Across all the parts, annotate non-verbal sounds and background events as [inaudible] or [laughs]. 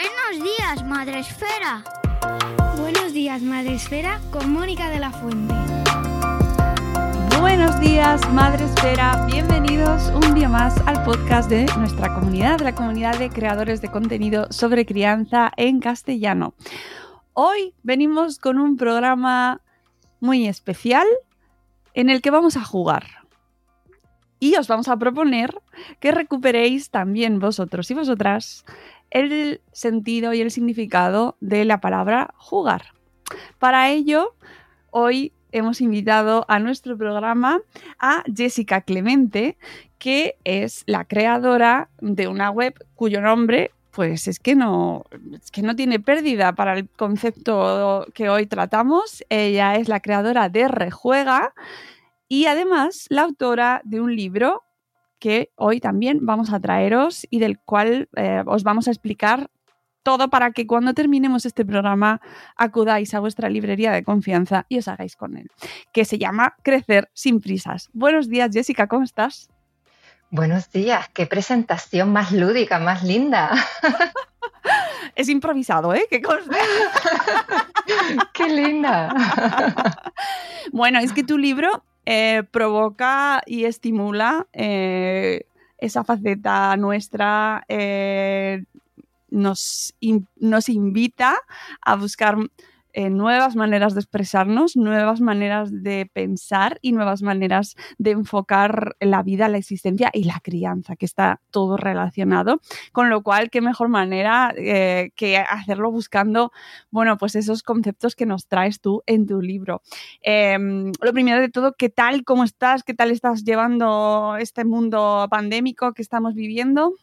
Buenos días, Madre Esfera. Buenos días, Madre Esfera, con Mónica de la Fuente. Buenos días, Madre Esfera. Bienvenidos un día más al podcast de nuestra comunidad, de la comunidad de creadores de contenido sobre crianza en castellano. Hoy venimos con un programa muy especial en el que vamos a jugar. Y os vamos a proponer que recuperéis también vosotros y vosotras el sentido y el significado de la palabra jugar. Para ello, hoy hemos invitado a nuestro programa a Jessica Clemente, que es la creadora de una web cuyo nombre pues es que no es que no tiene pérdida para el concepto que hoy tratamos. Ella es la creadora de Rejuega y además la autora de un libro que hoy también vamos a traeros y del cual eh, os vamos a explicar todo para que cuando terminemos este programa acudáis a vuestra librería de confianza y os hagáis con él, que se llama Crecer sin prisas. Buenos días, Jessica, ¿cómo estás? Buenos días, qué presentación más lúdica, más linda. [laughs] es improvisado, ¿eh? ¿Qué, [laughs] qué linda. [laughs] bueno, es que tu libro eh, provoca y estimula eh, esa faceta nuestra, eh, nos, nos, invita a buscar nuevas maneras de expresarnos, nuevas maneras de pensar y nuevas maneras de enfocar la vida, la existencia y la crianza, que está todo relacionado. Con lo cual, qué mejor manera eh, que hacerlo buscando, bueno, pues esos conceptos que nos traes tú en tu libro. Em, lo primero de todo, ¿qué tal? ¿Cómo estás? ¿Qué tal estás llevando este mundo pandémico que estamos viviendo?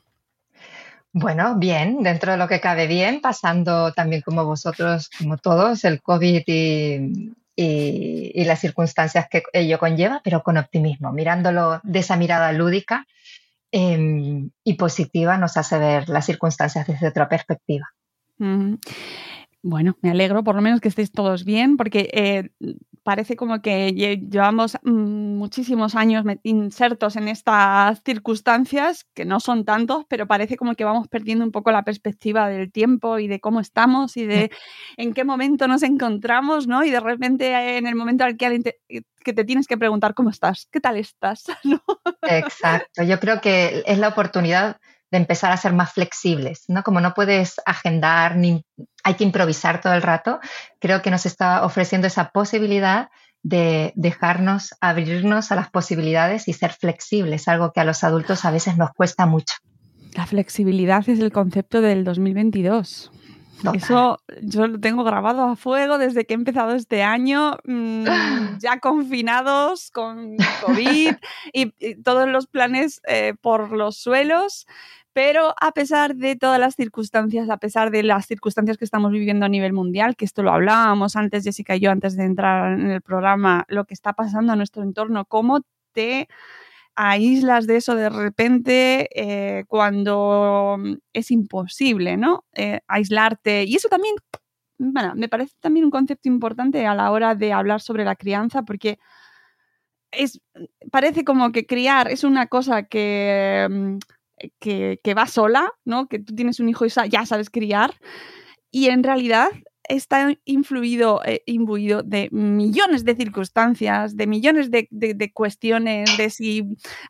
Bueno, bien, dentro de lo que cabe bien, pasando también como vosotros, como todos, el COVID y, las circunstancias que ello conlleva, pero con optimismo, mirándolo de esa mirada lúdica em, y positiva nos hace ver las circunstancias desde otra perspectiva. Bueno, me alegro por lo menos que estéis todos bien, porque eh, parece como que llevamos mm, muchísimos años insertos en estas circunstancias, que no son tantos, pero parece como que vamos perdiendo un poco la perspectiva del tiempo y de cómo estamos y de [laughs] en qué momento nos encontramos, ¿no? Y de repente en el momento al que, te, que te tienes que preguntar cómo estás, qué tal estás, [laughs] Exacto, yo creo que es la oportunidad de empezar a ser más flexibles, ¿no? Como no puedes agendar ni hay que improvisar todo el rato, creo que nos está ofreciendo esa posibilidad de dejarnos abrirnos a las posibilidades y ser flexibles, algo que a los adultos a veces nos cuesta mucho. La flexibilidad es el concepto del 2022. Eso yo lo tengo grabado a fuego desde que he empezado este año, mm, [laughs] ya confinados con COVID y, todos los planes eh, por los suelos. Pero a pesar de todas las circunstancias, a pesar de las circunstancias que estamos viviendo a nivel mundial, que esto lo hablábamos antes, Jessica y yo, antes de entrar en el programa, lo que está pasando a nuestro entorno, cómo te aíslas de eso de repente eh, cuando es imposible, ¿no? Eh, aislarte. Y eso también, bueno, me parece también un concepto importante a la hora de hablar sobre la crianza, porque es, parece como que criar es una cosa que mm, que, va sola, ¿no? Que tú tienes un hijo y ya sabes criar. Y en realidad está influido, eh, imbuido de millones de circunstancias, de millones de, cuestiones, de si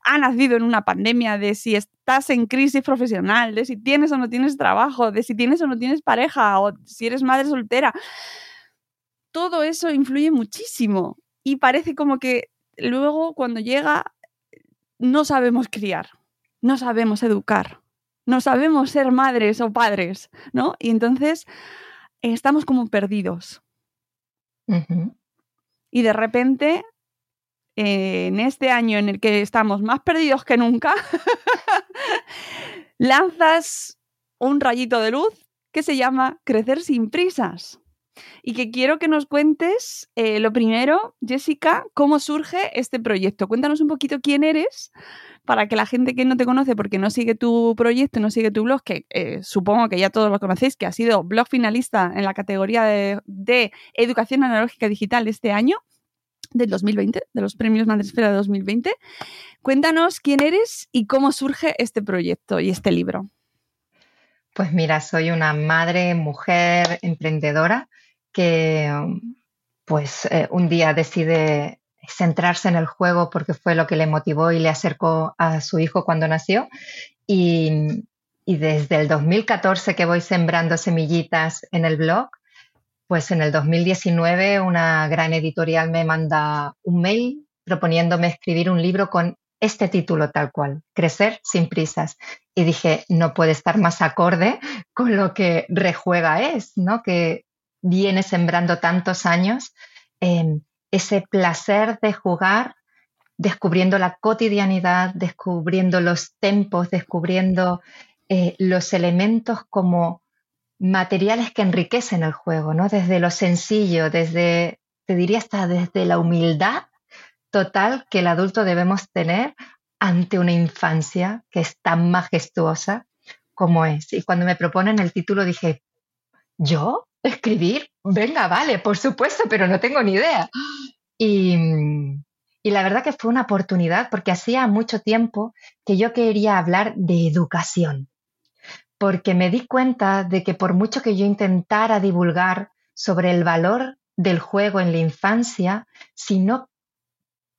ha nacido en una pandemia, de si estás en crisis profesional, de si tienes o no tienes trabajo, de si tienes o no tienes pareja, o si eres madre soltera. Todo eso influye muchísimo y parece como que luego cuando llega no sabemos criar no sabemos educar, no sabemos ser madres o padres, ¿no? Y entonces estamos como perdidos. Y de repente, en este año en el que estamos más perdidos que nunca, [laughs] lanzas un rayito de luz que se llama Crecer sin prisas. Y que quiero que nos cuentes, eh, lo primero, Jessica, cómo surge este proyecto. Cuéntanos un poquito quién eres, para que la gente que no te conoce porque no sigue tu proyecto, no sigue tu blog, que eh, supongo que ya todos lo conocéis, que ha sido blog finalista en la categoría de, educación analógica digital este año, del 2020, de los premios Madresfera de 2020. Cuéntanos quién eres y cómo surge este proyecto y este libro. Pues mira, soy una madre, mujer, emprendedora que pues eh, un día decide centrarse en el juego porque fue lo que le motivó y le acercó a su hijo cuando nació. Y, desde el 2014 que voy sembrando semillitas en el blog, pues en el 2019 una gran editorial me manda un mail proponiéndome escribir un libro con este título tal cual, Crecer sin prisas. Y dije, no puede estar más acorde con lo que rejuega es, ¿no? Que viene sembrando tantos años. Em, ese placer de jugar, descubriendo la cotidianidad, descubriendo los tempos, descubriendo eh, los elementos como materiales que enriquecen el juego, ¿no? Desde lo sencillo, desde, te diría hasta desde la humildad total que el adulto debemos tener ante una infancia que es tan majestuosa como es. Y cuando me proponen el título dije, ¿yo? ¿Escribir? Venga, vale, por supuesto, pero no tengo ni idea. Y, y la verdad que fue una oportunidad porque hacía mucho tiempo que yo quería hablar de educación, porque me di cuenta de que por mucho que yo intentara divulgar sobre el valor del juego en la infancia, si no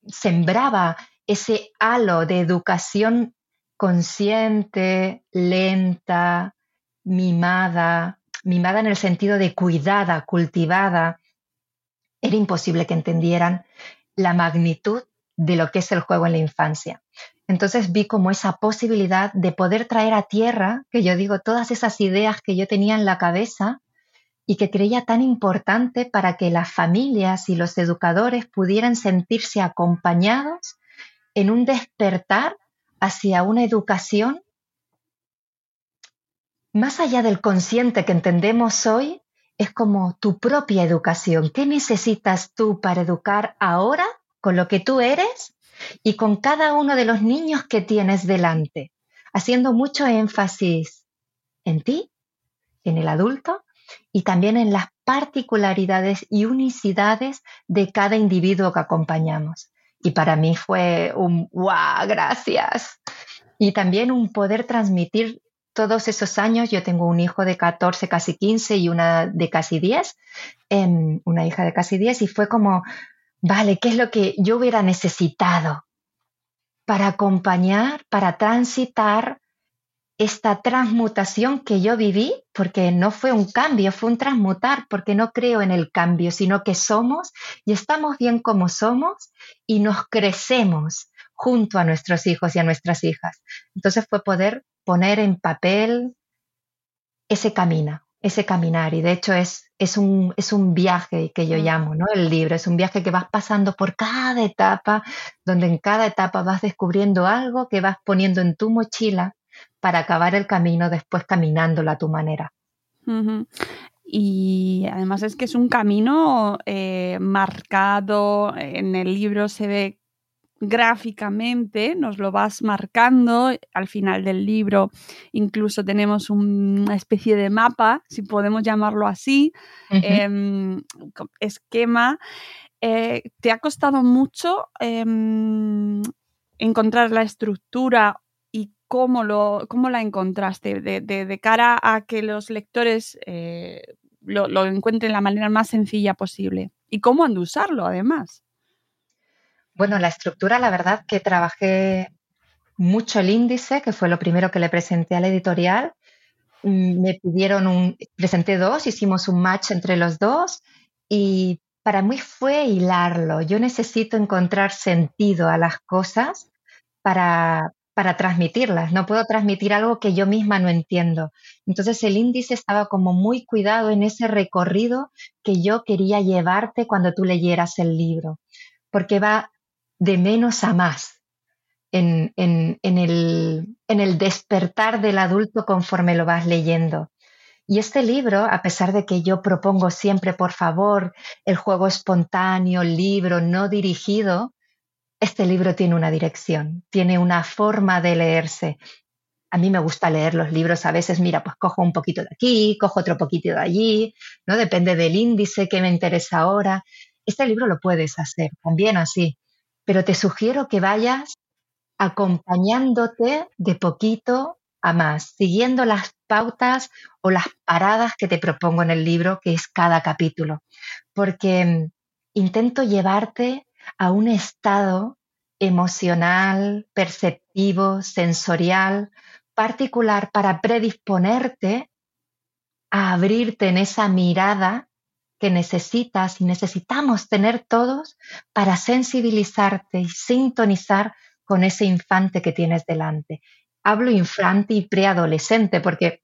sembraba ese halo de educación consciente, lenta, mimada, mimada en el sentido de cuidada, cultivada, era imposible que entendieran la magnitud de lo que es el juego en la infancia. Entonces vi como esa posibilidad de poder traer a tierra, que yo digo, todas esas ideas que yo tenía en la cabeza y que creía tan importante para que las familias y los educadores pudieran sentirse acompañados en un despertar hacia una educación más allá del consciente que entendemos hoy, es como tu propia educación. ¿Qué necesitas tú para educar ahora con lo que tú eres y con cada uno de los niños que tienes delante? Haciendo mucho énfasis en ti, en el adulto y también en las particularidades y unicidades de cada individuo que acompañamos. Y para mí fue un ¡guau! Gracias. Y también un poder transmitir todos esos años, yo tengo un hijo de 14, casi 15 y una de casi 10, em, una hija de casi 10, y fue como, vale, ¿qué es lo que yo hubiera necesitado para acompañar, para transitar esta transmutación que yo viví? Porque no fue un cambio, fue un transmutar, porque no creo en el cambio, sino que somos y estamos bien como somos y nos crecemos junto a nuestros hijos y a nuestras hijas. Entonces fue poder poner en papel ese camino, ese caminar. Y de hecho es, es, un, es un viaje que yo mm. llamo, ¿no? El libro es un viaje que vas pasando por cada etapa, donde en cada etapa vas descubriendo algo que vas poniendo en tu mochila para acabar el camino después caminándolo a tu manera. Y además es que es un camino eh, marcado, en el libro se ve gráficamente, nos lo vas marcando al final del libro. Incluso tenemos una especie de mapa, si podemos llamarlo así, em, esquema. Eh, ¿Te ha costado mucho em, encontrar la estructura y cómo, lo, cómo la encontraste de, cara a que los lectores eh, lo, lo encuentren de la manera más sencilla posible? ¿Y cómo han de usarlo, además? Bueno, la estructura, la verdad que trabajé mucho el índice, que fue lo primero que le presenté a la editorial. Mm, me pidieron un, presenté dos, hicimos un match entre los dos y para mí fue hilarlo. Yo necesito encontrar sentido a las cosas para, para transmitirlas. No puedo transmitir algo que yo misma no entiendo. Entonces el índice estaba como muy cuidado en ese recorrido que yo quería llevarte cuando tú leyeras el libro, porque va de menos a más en, el, despertar del adulto conforme lo vas leyendo. Y este libro, a pesar de que yo propongo siempre, por favor, el juego espontáneo, el libro no dirigido, este libro tiene una dirección, tiene una forma de leerse. A mí me gusta leer los libros a veces, mira, pues cojo un poquito de aquí, cojo otro poquito de allí, ¿no? Depende del índice que me interesa ahora. Este libro lo puedes hacer también así pero te sugiero que vayas acompañándote de poquito a más, siguiendo las pautas o las paradas que te propongo en el libro, que es cada capítulo, porque mm, intento llevarte a un estado emocional, perceptivo, sensorial, particular para predisponerte a abrirte en esa mirada que necesitas y necesitamos tener todos para sensibilizarte y sintonizar con ese infante que tienes delante. Hablo infante y preadolescente porque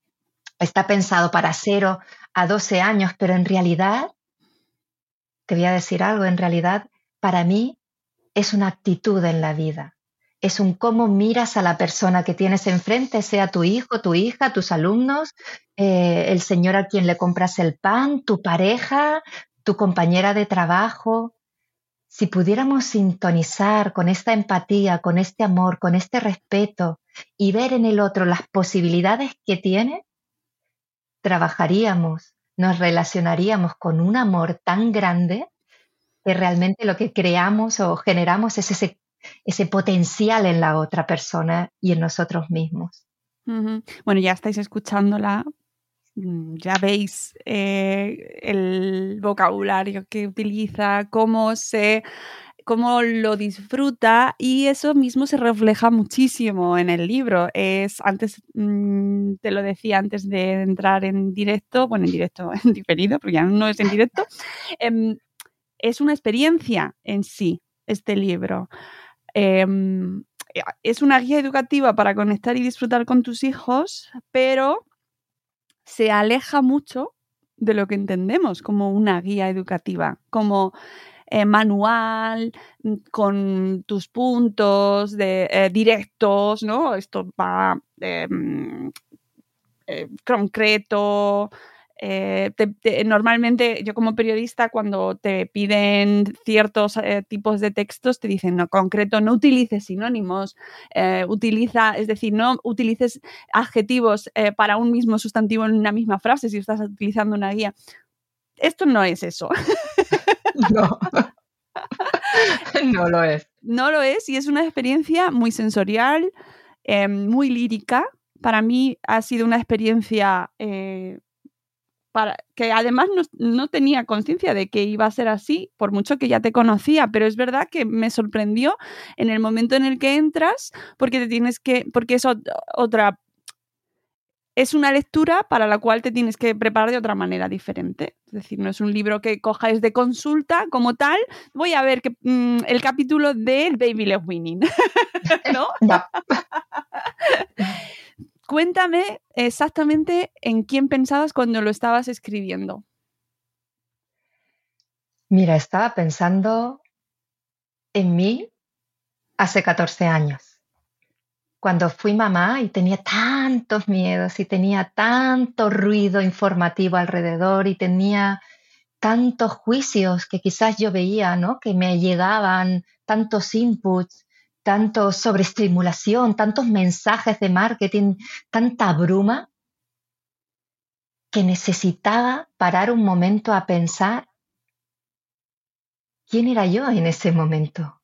está pensado para 0 a 12 años, pero en realidad, te voy a decir algo, en realidad para mí es una actitud en la vida. Es un cómo miras a la persona que tienes enfrente, sea tu hijo, tu hija, tus alumnos, eh, el señor a quien le compras el pan, tu pareja, tu compañera de trabajo. Si pudiéramos sintonizar con esta empatía, con este amor, con este respeto y ver en el otro las posibilidades que tiene, trabajaríamos, nos relacionaríamos con un amor tan grande que realmente lo que creamos o generamos es ese, ese potencial en la otra persona y en nosotros mismos. Bueno, ya estáis escuchándola, Mm, ya veis eh, el vocabulario que utiliza, cómo se cómo lo disfruta y eso mismo se refleja muchísimo en el libro. Es antes mm, te lo decía antes de entrar en directo, bueno, en directo, [laughs] en diferido, porque ya no es en directo. Em, es una experiencia en sí este libro. Em, es una guía educativa para conectar y disfrutar con tus hijos, pero se aleja mucho de lo que entendemos como una guía educativa, como eh, manual, mm, con tus puntos de, eh, directos, ¿no? Esto va mm, eh, concreto, eh, normalmente yo como periodista cuando te piden ciertos eh, tipos de textos te dicen, no, concreto, no utilices sinónimos, eh, utiliza, es decir, no utilices adjetivos para un mismo sustantivo en una misma frase si estás utilizando una guía. Esto no es eso. [laughs] No. no lo es. No lo es y es una experiencia muy sensorial, muy lírica. Para mí ha sido una experiencia que además no, tenía conciencia de que iba a ser así, por mucho que ya te conocía, pero es verdad que me sorprendió en el momento en el que entras, porque te tienes que, porque es otra, es una lectura para la cual te tienes que preparar de otra manera diferente. Es decir, no es un libro que cojáis de consulta como tal. Voy a ver que, mm, el capítulo del Baby Love Winning. [laughs] ¿No? [laughs] Cuéntame exactamente en quién pensabas cuando lo estabas escribiendo. Mira, estaba pensando en mí hace 14 años, cuando fui mamá y tenía tantos miedos y tenía tanto ruido informativo alrededor y tenía tantos juicios que quizás yo veía, ¿no? Que me llegaban tantos inputs tanto sobreestimulación, tantos mensajes de marketing, tanta bruma, que necesitaba parar un momento a pensar quién era yo en ese momento,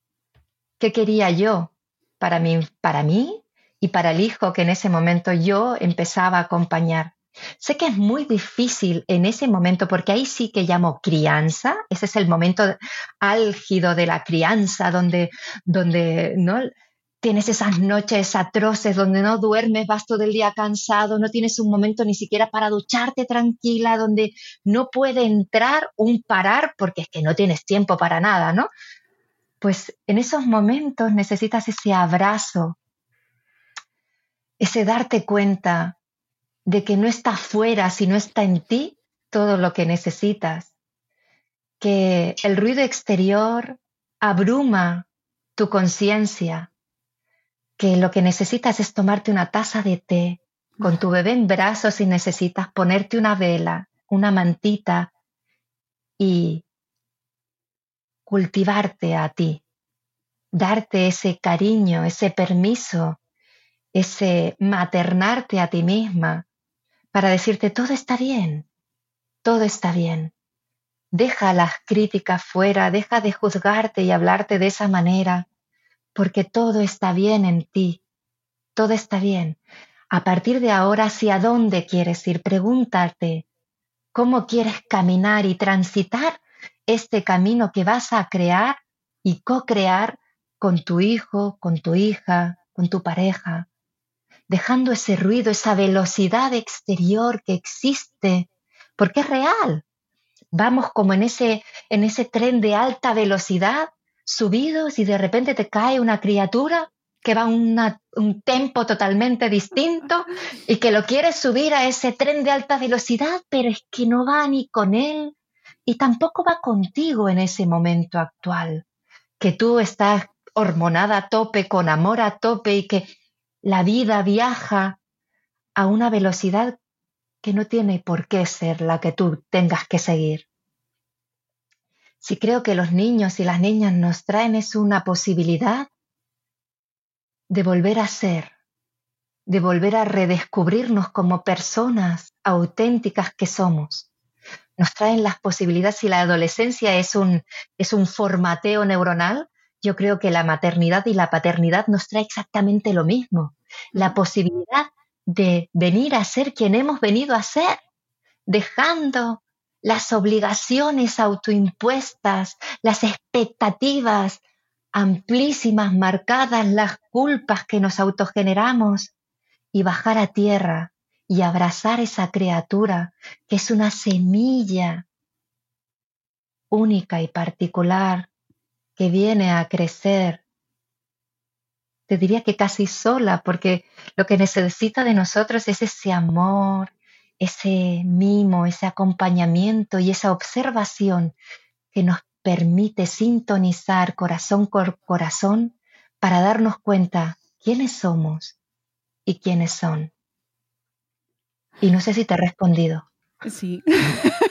qué quería yo para mí, para mí y para el hijo que en ese momento yo empezaba a acompañar. Sé que es muy difícil en ese momento, porque ahí sí que llamo crianza, ese es el momento álgido de la crianza, donde, donde ¿no? tienes esas noches atroces donde no duermes, vas todo el día cansado, no tienes un momento ni siquiera para ducharte tranquila, donde no puede entrar un parar porque es que no tienes tiempo para nada, ¿no? Pues en esos momentos necesitas ese abrazo, ese darte cuenta de que no está fuera, sino está en ti todo lo que necesitas, que el ruido exterior abruma tu conciencia, que lo que necesitas es tomarte una taza de té con tu bebé en brazos si necesitas ponerte una vela, una mantita y cultivarte a ti, darte ese cariño, ese permiso, ese maternarte a ti misma para decirte todo está bien, todo está bien. Deja las críticas fuera, deja de juzgarte y hablarte de esa manera, porque todo está bien en ti, todo está bien. A partir de ahora, ¿hacia dónde quieres ir? Pregúntate, ¿cómo quieres caminar y transitar este camino que vas a crear y co-crear con tu hijo, con tu hija, con tu pareja? Dejando ese ruido, esa velocidad exterior que existe, porque es real. Vamos como en ese, en ese tren de alta velocidad, subidos y de repente te cae una criatura que va a un tempo totalmente distinto y que lo quiere subir a ese tren de alta velocidad, pero es que no va ni con él y tampoco va contigo en ese momento actual, que tú estás hormonada a tope, con amor a tope y que la vida viaja a una velocidad que no tiene por qué ser la que tú tengas que seguir. Si creo que los niños y las niñas nos traen es una posibilidad de volver a ser, de volver a redescubrirnos como personas auténticas que somos. Nos traen las posibilidades, si la adolescencia es un, es un formateo neuronal, yo creo que la maternidad y la paternidad nos trae exactamente lo mismo, la posibilidad de venir a ser quien hemos venido a ser, dejando las obligaciones autoimpuestas, las expectativas, amplísimas, marcadas las culpas que nos autogeneramos y bajar a tierra y abrazar esa criatura que es una semilla única y particular que viene a crecer. Te diría que casi sola, porque lo que necesita de nosotros es ese amor, ese mimo, ese acompañamiento y esa observación que nos permite sintonizar corazón por corazón para darnos cuenta quiénes somos y quiénes son. Y no sé si te he respondido. Sí. [laughs]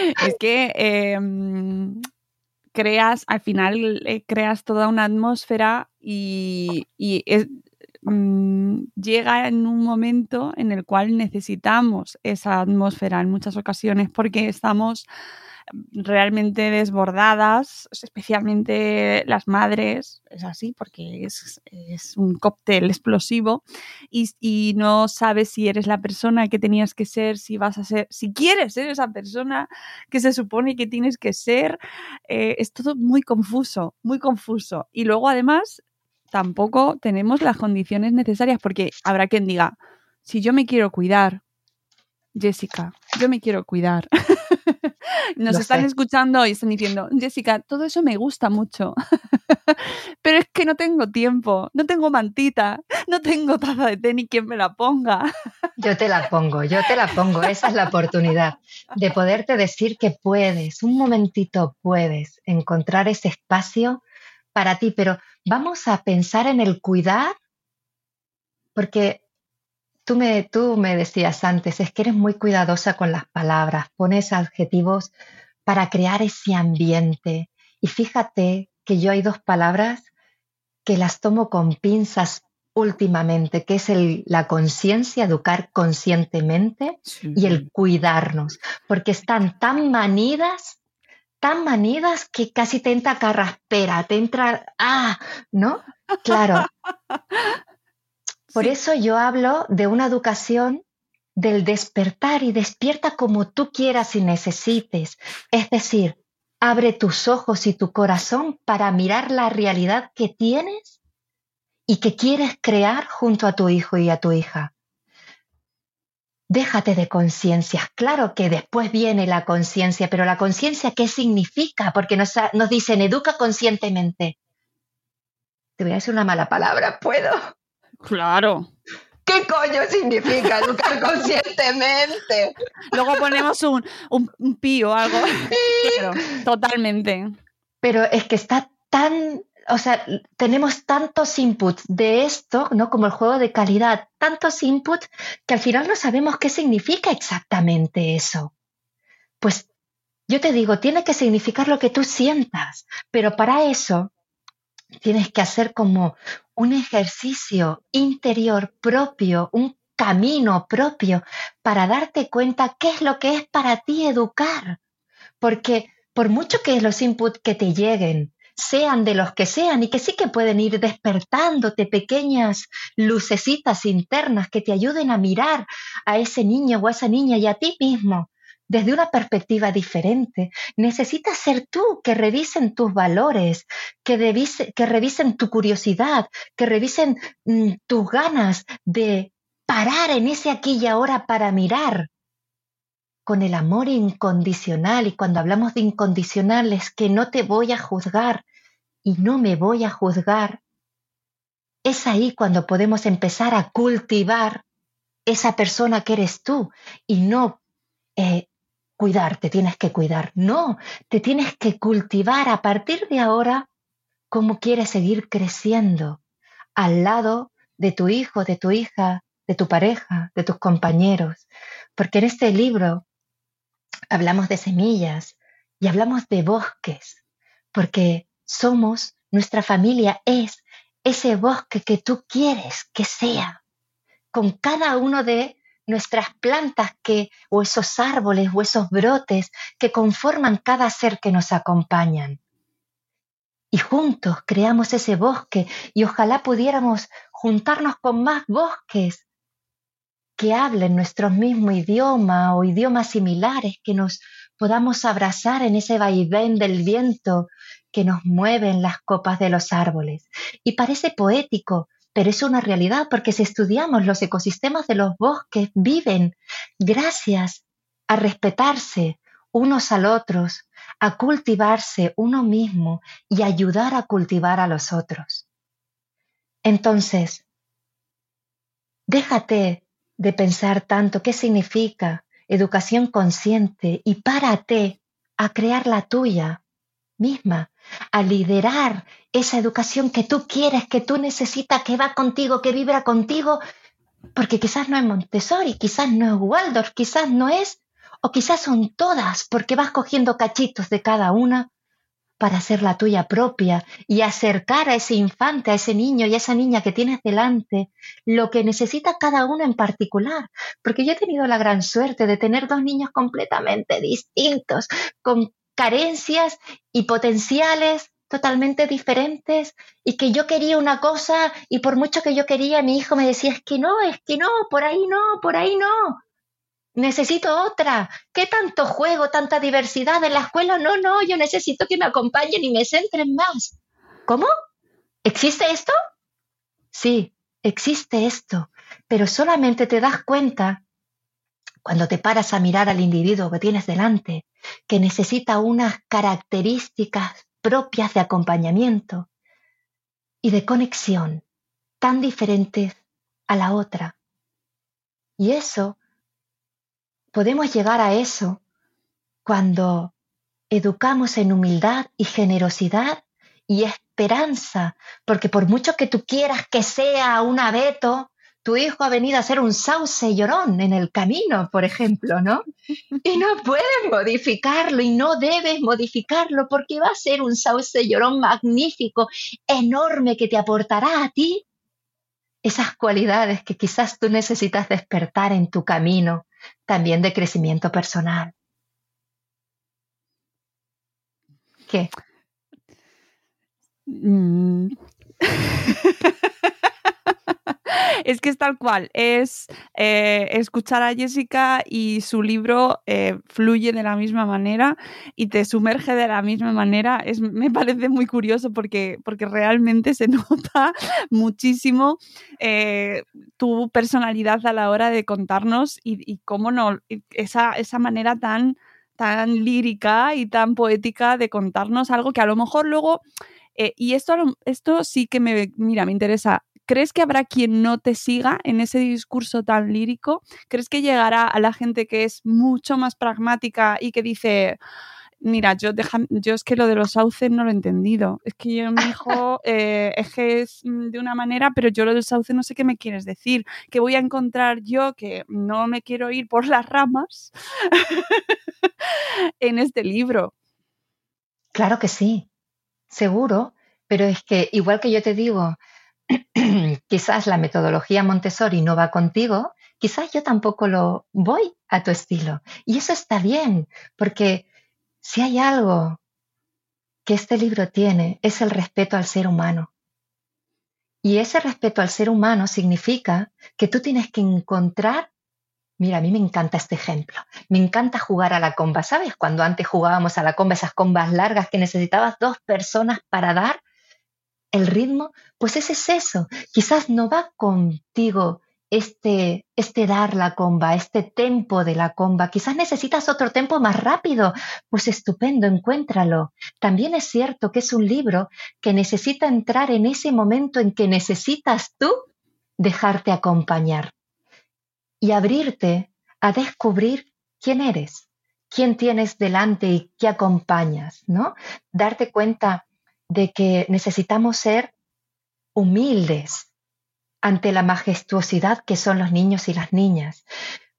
[laughs] es que em, creas, al final eh, creas toda una atmósfera y, Mm, llega en un momento en el cual necesitamos esa atmósfera en muchas ocasiones porque estamos realmente desbordadas, especialmente las madres, es así porque es, un cóctel explosivo y, no sabes si eres la persona que tenías que ser, si vas a ser, si quieres ser esa persona que se supone que tienes que ser, eh, es todo muy confuso, muy confuso. Y luego además tampoco tenemos las condiciones necesarias porque habrá quien diga, si yo me quiero cuidar, Jessica, yo me quiero cuidar. [laughs] Nos están escuchando y están diciendo, Jessica, todo eso me gusta mucho, [laughs] pero es que no tengo tiempo, no tengo mantita, no tengo taza de té ni quien me la ponga. Yo te la pongo, yo te la pongo, esa es la oportunidad de poderte decir que puedes, un momentito puedes encontrar ese espacio para ti, pero vamos a pensar en el cuidar, porque tú me, tú me decías antes, es que eres muy cuidadosa con las palabras, pones adjetivos para crear ese ambiente. Y fíjate que yo hay dos palabras que las tomo con pinzas últimamente, que es el, la conciencia, educar conscientemente y el cuidarnos, porque están tan manidas tan manidas que casi te entra carraspera, te entra, ah, ¿no? Claro. [laughs] Por eso yo hablo de una educación del despertar y despierta como tú quieras y necesites. Es decir, abre tus ojos y tu corazón para mirar la realidad que tienes y que quieres crear junto a tu hijo y a tu hija. Déjate de conciencias. Claro que después viene la conciencia, pero la conciencia, ¿qué significa? Porque nos, nos dicen, educa conscientemente. Te voy a decir una mala palabra, ¿puedo? Claro. ¿Qué coño significa educar [laughs] conscientemente? Luego ponemos un, un, pío o algo. Claro, totalmente. Pero es que está tan o sea, tenemos tantos inputs de esto, ¿no? Como el juego de calidad, tantos inputs que al final no sabemos qué significa exactamente eso. Pues yo te digo, tiene que significar lo que tú sientas, pero para eso tienes que hacer como un ejercicio interior propio, un camino propio para darte cuenta qué es lo que es para ti educar. Porque por mucho que los inputs que te lleguen sean de los que sean y que sí que pueden ir despertándote pequeñas lucecitas internas que te ayuden a mirar a ese niño o a esa niña y a ti mismo desde una perspectiva diferente. Necesitas ser tú, que revisen tus valores, que, revisen tu curiosidad, que revisen mm, tus ganas de parar en ese aquí y ahora para mirar con el amor incondicional. Y cuando hablamos de incondicional es que no te voy a juzgar y no me voy a juzgar. Es ahí cuando podemos empezar a cultivar esa persona que eres tú y no eh, cuidar, te tienes que cuidar. No, te tienes que cultivar a partir de ahora cómo quieres seguir creciendo al lado de tu hijo, de tu hija, de tu pareja, de tus compañeros. Porque en este libro hablamos de semillas y hablamos de bosques, porque somos, nuestra familia es ese bosque que tú quieres que sea, con cada uno de nuestras plantas que, o esos árboles o esos brotes que conforman cada ser que nos acompañan. Y juntos creamos ese bosque y ojalá pudiéramos juntarnos con más bosques que hablen nuestro mismo idioma o idiomas similares, que nos podamos abrazar en ese vaivén del viento que nos mueve en las copas de los árboles. Y parece poético, pero es una realidad porque si estudiamos los ecosistemas de los bosques, viven gracias a respetarse unos al otros, a cultivarse uno mismo y ayudar a cultivar a los otros. Entonces, déjate de pensar tanto qué significa educación consciente y párate a crear la tuya misma, a liderar esa educación que tú quieres, que tú necesitas, que va contigo, que vibra contigo, porque quizás no es Montessori, quizás no es Waldorf, quizás no es, o quizás son todas, porque vas cogiendo cachitos de cada una para hacer la tuya propia y acercar a ese infante, a ese niño y a esa niña que tienes delante lo que necesita cada uno en particular. Porque yo he tenido la gran suerte de tener dos niños completamente distintos, con carencias y potenciales totalmente diferentes y que yo quería una cosa y por mucho que yo quería, mi hijo me decía, es que no, es que no, por ahí no, por ahí no necesito otra. ¿Qué tanto juego, tanta diversidad en la escuela? No, no, yo necesito que me acompañen y me centren más. ¿Cómo? ¿Existe esto? Sí, existe esto, pero solamente te das cuenta cuando te paras a mirar al individuo que tienes delante, que necesita unas características propias de acompañamiento y de conexión tan diferentes a la otra. Y eso podemos llegar a eso cuando educamos en humildad y generosidad y esperanza, porque por mucho que tú quieras que sea un abeto, tu hijo ha venido a ser un sauce llorón en el camino, por ejemplo, ¿no? Y no puedes modificarlo y no debes modificarlo porque va a ser un sauce llorón magnífico, enorme, que te aportará a ti esas cualidades que quizás tú necesitas despertar en tu camino también de crecimiento personal. ¿Qué? Mm. [laughs] es que es tal cual, es eh, escuchar a Jessica y su libro eh, fluye de la misma manera y te sumerge de la misma manera. Es, me parece muy curioso porque, porque realmente se [laughs] nota muchísimo eh, tu personalidad a la hora de contarnos y, cómo no, esa, esa manera tan tan lírica y tan poética de contarnos algo que a lo mejor luego y esto, esto sí que me, mira, me interesa. ¿Crees que habrá quien no te siga en ese discurso tan lírico? ¿Crees que llegará a la gente que es mucho más pragmática y que dice, mira, yo, yo es que lo de los sauces no lo he entendido. Es que yo, mi hijo, [laughs] eh, es que es mm, de una manera, pero yo lo del sauce no sé qué me quieres decir. ¿Qué voy a encontrar yo que no me quiero ir por las ramas [laughs] en este libro? Claro que sí, seguro, pero es que igual que yo te digo, [clears throat] quizás la metodología Montessori no va contigo, quizás yo tampoco lo voy a tu estilo. Y eso está bien, porque si hay algo que este libro tiene es el respeto al ser humano. Y ese respeto al ser humano significa que tú tienes que encontrar, mira, a mí me encanta este ejemplo, me encanta jugar a la comba, ¿sabes? Cuando antes jugábamos a la comba, esas combas largas que necesitabas dos personas para dar el ritmo, pues ese es eso. Quizás no va contigo este, este dar la comba, este tempo de la comba. Quizás necesitas otro tempo más rápido. Pues estupendo, encuéntralo. También es cierto que es un libro que necesita entrar en ese momento en que necesitas tú dejarte acompañar y abrirte a descubrir quién eres, quién tienes delante y qué acompañas, ¿no? Darte cuenta de que necesitamos ser humildes ante la majestuosidad que son los niños y las niñas.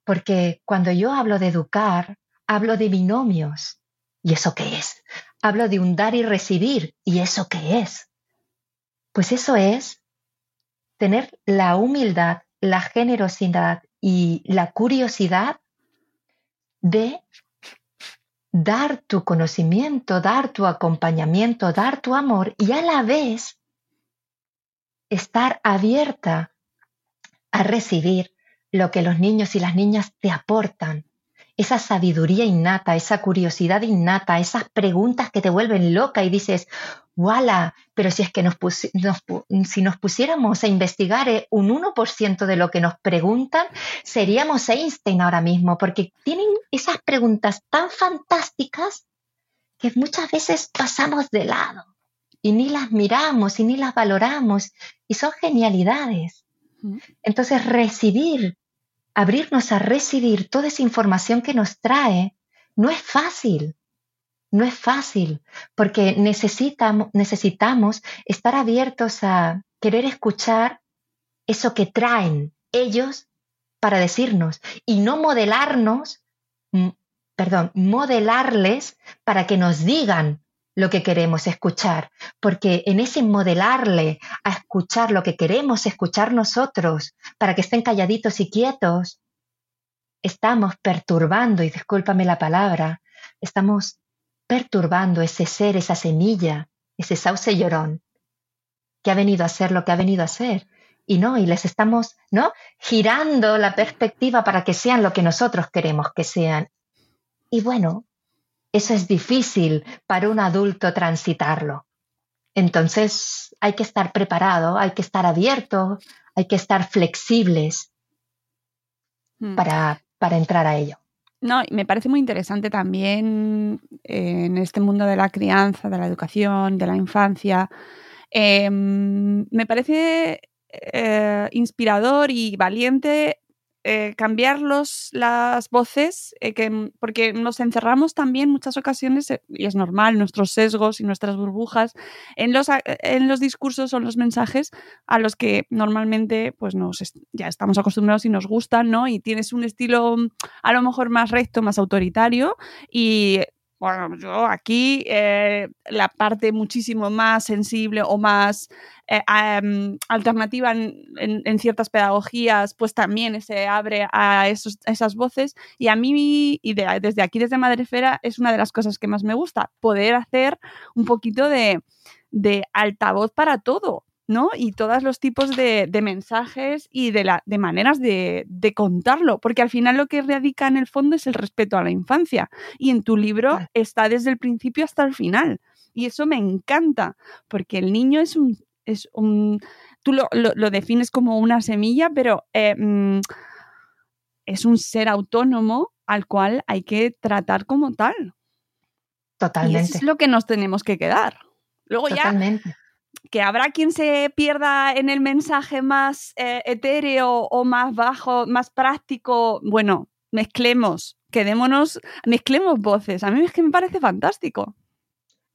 Porque cuando yo hablo de educar, hablo de binomios. ¿Y eso qué es? Hablo de un dar y recibir. ¿Y eso qué es? Pues eso es tener la humildad, la generosidad y la curiosidad de dar tu conocimiento, dar tu acompañamiento, dar tu amor y a la vez estar abierta a recibir lo que los niños y las niñas te aportan, esa sabiduría innata, esa curiosidad innata, esas preguntas que te vuelven loca y dices, ¡wala! Pero si es que nos, si nos pusiéramos a investigar eh, un 1% de lo que nos preguntan, seríamos Einstein ahora mismo, porque tienen esas preguntas tan fantásticas que muchas veces pasamos de lado y ni las miramos y ni las valoramos y son genialidades. Entonces, recibir, abrirnos a recibir toda esa información que nos trae, no es fácil. No es fácil, porque necesitamos, necesitamos estar abiertos a querer escuchar eso que traen ellos para decirnos y no modelarnos, perdón, modelarles para que nos digan lo que queremos escuchar, porque en ese modelarle a escuchar lo que queremos escuchar nosotros, para que estén calladitos y quietos, estamos perturbando, y discúlpame la palabra, estamos perturbando ese ser, esa semilla, ese sauce llorón, que ha venido a ser lo que ha venido a ser. Y no, y les estamos, ¿no? Girando la perspectiva para que sean lo que nosotros queremos que sean. Y bueno, eso es difícil para un adulto transitarlo. Entonces hay que estar preparado, hay que estar abierto, hay que estar flexibles hmm. para, para entrar a ello. No, me parece muy interesante también eh, en este mundo de la crianza, de la educación, de la infancia. Em, me parece eh, inspirador y valiente eh, cambiar las voces, eh, que, porque nos encerramos también muchas ocasiones, eh, y es normal, nuestros sesgos y nuestras burbujas, en los, en los discursos o en los mensajes a los que normalmente pues nos, ya estamos acostumbrados y nos gustan, ¿no? Y tienes un estilo mm, a lo mejor más recto, más autoritario, y bueno, yo aquí eh, la parte muchísimo más sensible o más eh, alternativa en, ciertas pedagogías, pues también se abre a, esas voces. Y a mí, y desde aquí, desde Madrefera, es una de las cosas que más me gusta, poder hacer un poquito de, de altavoz para todo. ¿No? Y todos los tipos de, mensajes y de, la, de maneras de, contarlo, porque al final lo que radica en el fondo es el respeto a la infancia. Y en tu libro está desde el principio hasta el final. Y eso me encanta, porque el niño es un... Es un tú lo, defines como una semilla, pero eh, mm, es un ser autónomo al cual hay que tratar como tal. Totalmente. Y eso es lo que nos tenemos que quedar. Luego Totalmente. ya que habrá quien se pierda en el mensaje más eh, etéreo o más bajo, más práctico. Bueno, mezclemos, quedémonos, mezclemos voces. A mí es que me parece fantástico.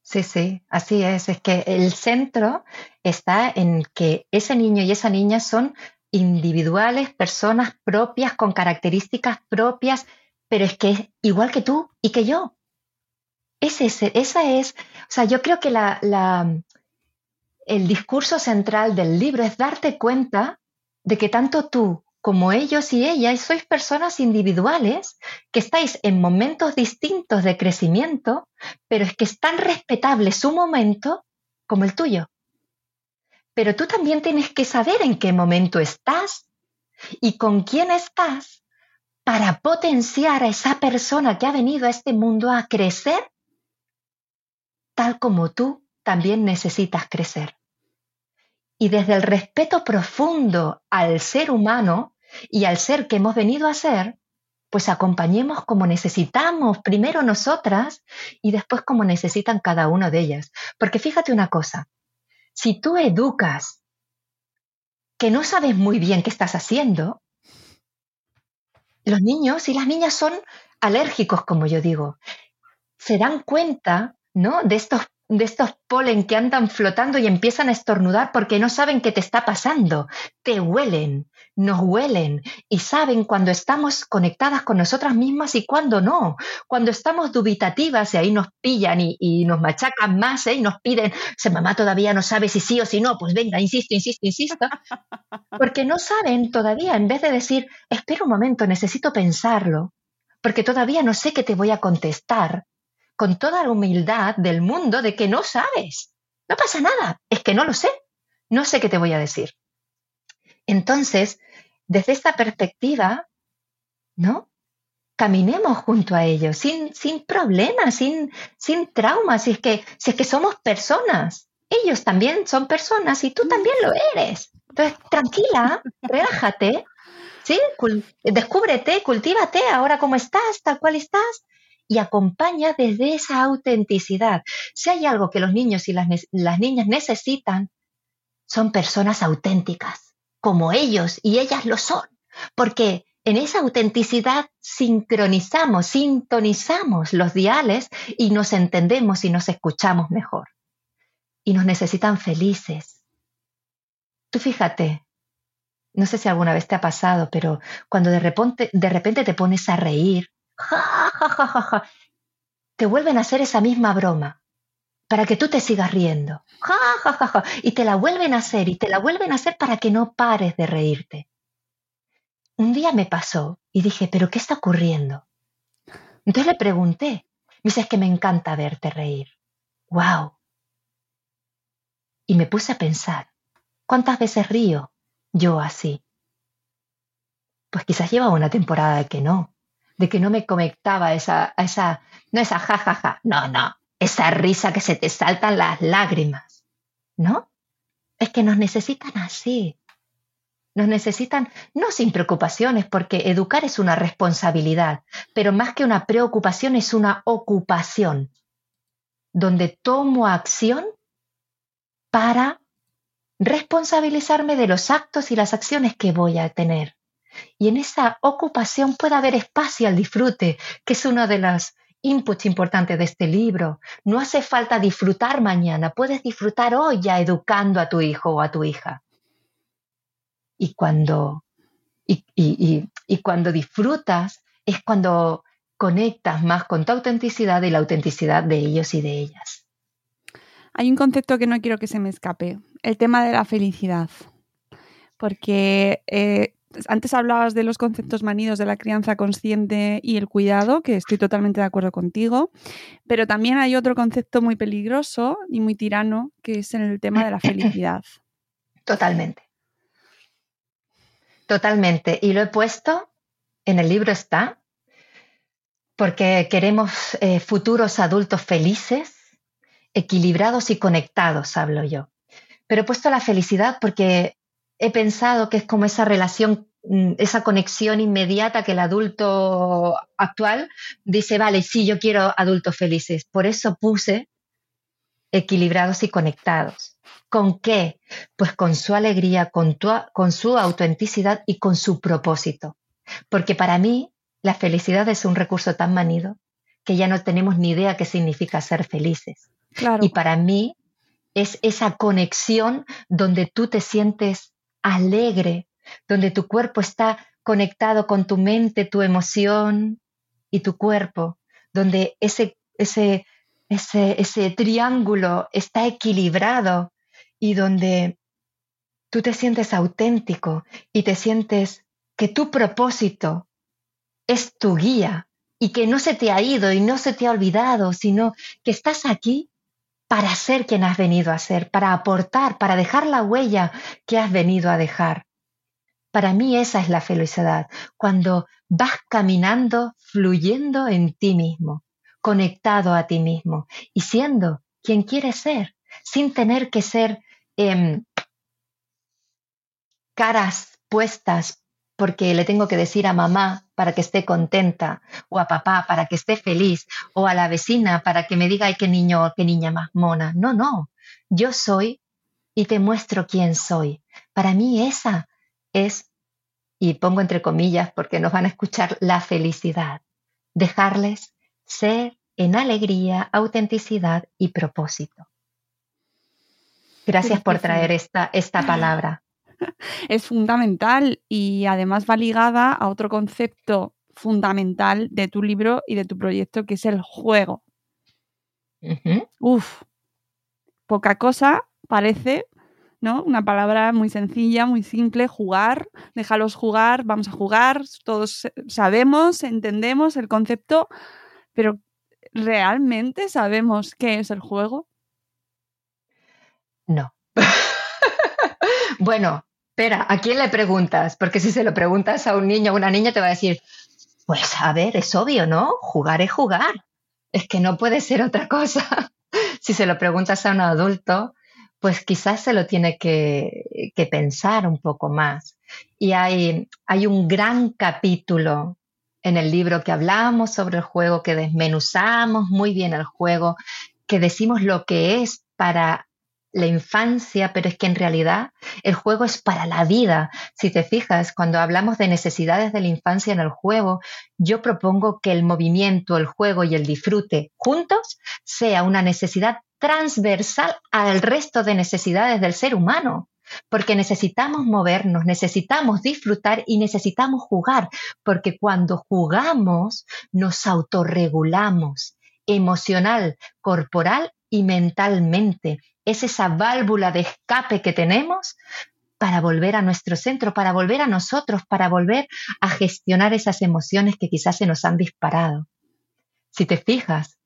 Sí, sí, así es. Es que el centro está en que ese niño y esa niña son individuales, personas propias, con características propias, pero es que igual que tú y que yo. Ese, esa es, o sea, yo creo que la, el discurso central del libro es darte cuenta de que tanto tú como ellos y ellas, sois personas individuales que estáis en momentos distintos de crecimiento, pero es que es tan respetable su momento como el tuyo. Pero tú también tienes que saber en qué momento estás y con quién estás para potenciar a esa persona que ha venido a este mundo a crecer tal como tú también necesitas crecer. Y desde el respeto profundo al ser humano y al ser que hemos venido a ser, pues acompañemos como necesitamos, primero nosotras y después como necesitan cada una de ellas. Porque fíjate una cosa, si tú educas que no sabes muy bien qué estás haciendo, los niños y las niñas son alérgicos, como yo digo. Se dan cuenta, ¿no? De estos de estos polen que andan flotando y empiezan a estornudar porque no saben qué te está pasando. Te huelen, nos huelen y saben cuando estamos conectadas con nosotras mismas y cuando no. Cuando estamos dubitativas y ahí nos pillan y, nos machacan más ¿eh? y nos piden, se mamá todavía no sabe si sí o si no, pues venga, insisto, insisto, insisto. [laughs] Porque no saben todavía, en vez de decir, espera un momento, necesito pensarlo, porque todavía no sé qué te voy a contestar con toda la humildad del mundo de que no sabes. No pasa nada, es que no lo sé. No sé qué te voy a decir. Entonces, desde esta perspectiva, ¿no? Caminemos junto a ellos, sin, sin problemas, sin, sin traumas, si es, que, si es que somos personas. Ellos también son personas y tú también lo eres. Entonces, tranquila, [laughs] relájate, ¿sí? descúbrete, cultívate ahora como estás, tal cual estás, y acompaña desde esa autenticidad. Si hay algo que los niños y las, niñas necesitan, son personas auténticas, como ellos y ellas lo son, porque en esa autenticidad sincronizamos, sintonizamos los diales y nos entendemos y nos escuchamos mejor. Y nos necesitan felices. Tú fíjate, no sé si alguna vez te ha pasado, pero cuando de repente, de repente te pones a reír te vuelven a hacer esa misma broma para que tú te sigas riendo. Ja, ja, ja, ja. Y te la vuelven a hacer y te la vuelven a hacer para que no pares de reírte. Un día me pasó y dije, ¿pero qué está ocurriendo? Entonces le pregunté. Me dice, es que me encanta verte reír. ¡Wow! Y me puse a pensar, ¿cuántas veces río yo así? Pues quizás lleva una temporada que no de que no me conectaba esa, esa, no esa jajaja, no, no, esa risa que se te saltan las lágrimas, ¿no? Es que nos necesitan así. Nos necesitan no sin preocupaciones, porque educar es una responsabilidad, pero más que una preocupación es una ocupación, donde tomo acción para responsabilizarme de los actos y las acciones que voy a tener. Y en esa ocupación puede haber espacio al disfrute, que es uno de los inputs importantes de este libro. No hace falta disfrutar mañana, puedes disfrutar hoy ya educando a tu hijo o a tu hija. Y cuando, y, y cuando disfrutas es cuando conectas más con tu autenticidad y la autenticidad de ellos y de ellas. Hay un concepto que no quiero que se me escape, el tema de la felicidad. Porque eh, antes hablabas de los conceptos manidos de la crianza consciente y el cuidado, que estoy totalmente de acuerdo contigo, pero también hay otro concepto muy peligroso y muy tirano, que es el tema de la felicidad. [clears throat] Totalmente. Totalmente. Y lo he puesto, en el libro está, porque queremos eh, futuros adultos felices, equilibrados y conectados, hablo yo. Pero he puesto la felicidad porque he pensado que es como esa relación, mm, esa conexión inmediata que el adulto actual dice, vale, sí, yo quiero adultos felices. Por eso puse equilibrados y conectados. ¿Con qué? Pues con su alegría, con, con su autenticidad y con su propósito. Porque para mí la felicidad es un recurso tan manido que ya no tenemos ni idea qué significa ser felices. Y para mí es esa conexión donde tú te sientes alegre, donde tu cuerpo está conectado con tu mente, tu emoción y tu cuerpo, donde ese, ese, ese, ese triángulo está equilibrado y donde tú te sientes auténtico y te sientes que tu propósito es tu guía y que no se te ha ido y no se te ha olvidado, sino que estás aquí para ser quien has venido a ser, para aportar, para dejar la huella que has venido a dejar. Para mí esa es la felicidad, cuando vas caminando, fluyendo en ti mismo, conectado a ti mismo y siendo quien quieres ser, sin tener que ser em, caras puestas porque le tengo que decir a mamá para que esté contenta, o a papá para que esté feliz, o a la vecina para que me diga, ay, qué niño, qué niña más mona. No, no, yo soy y te muestro quién soy. Para mí esa es, y pongo entre comillas porque nos van a escuchar, la felicidad. Dejarles ser en alegría, autenticidad y propósito. Gracias por traer esta, esta palabra. [laughs] es fundamental y además va ligada a otro concepto fundamental de tu libro y de tu proyecto, que es el juego. Uf, poca cosa parece, ¿no? Una palabra muy sencilla, muy simple, jugar, déjalos jugar, vamos a jugar, todos sabemos, entendemos el concepto, pero ¿realmente sabemos qué es el juego? No. [laughs] bueno, espera, ¿a quién le preguntas? Porque si se lo preguntas a un niño o una niña te va a decir, pues a ver, es obvio, ¿no? Jugar es jugar. Es que no puede ser otra cosa. [laughs] si se lo preguntas a un adulto, pues quizás se lo tiene que, pensar un poco más. Y hay, un gran capítulo en el libro que hablamos sobre el juego, que desmenuzamos muy bien el juego, que decimos lo que es para la infancia, pero es que en realidad el juego es para la vida. Si te fijas, cuando hablamos de necesidades de la infancia en el juego, yo propongo que el movimiento, el juego y el disfrute juntos sea una necesidad transversal al resto de necesidades del ser humano. Porque necesitamos movernos, necesitamos disfrutar y necesitamos jugar, porque cuando jugamos nos autorregulamos emocional, corporal y mentalmente es esa válvula de escape que tenemos para volver a nuestro centro, para volver a nosotros, para volver a gestionar esas emociones que quizás se nos han disparado. Si te fijas,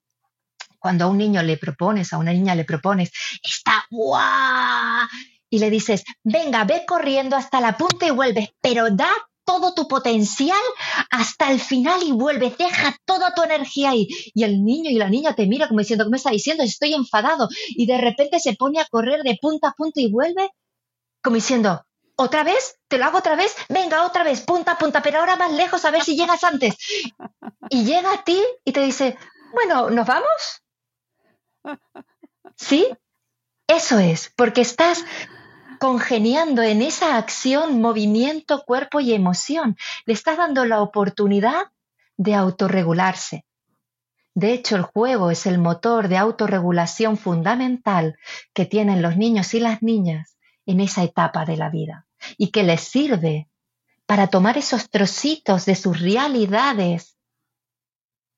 cuando a un niño le propones, a una niña le propones, está guau, y le dices, venga, ve corriendo hasta la punta y vuelves, pero da todo tu potencial hasta el final y vuelve, deja toda tu energía ahí. Y el niño y la niña te mira como diciendo, ¿qué me está diciendo? Estoy enfadado. Y de repente se pone a correr de punta a punta y vuelve como diciendo, ¿otra vez? ¿Te lo hago otra vez? Venga, otra vez, punta a punta, pero ahora más lejos a ver si llegas antes. Y llega a ti y te dice, bueno, ¿nos vamos? ¿Sí? Eso es, porque estás congeniando en esa acción, movimiento, cuerpo y emoción. Le estás dando la oportunidad de autorregularse. De hecho, el juego es el motor de autorregulación fundamental que tienen los niños y las niñas en esa etapa de la vida y que les sirve para tomar esos trocitos de sus realidades,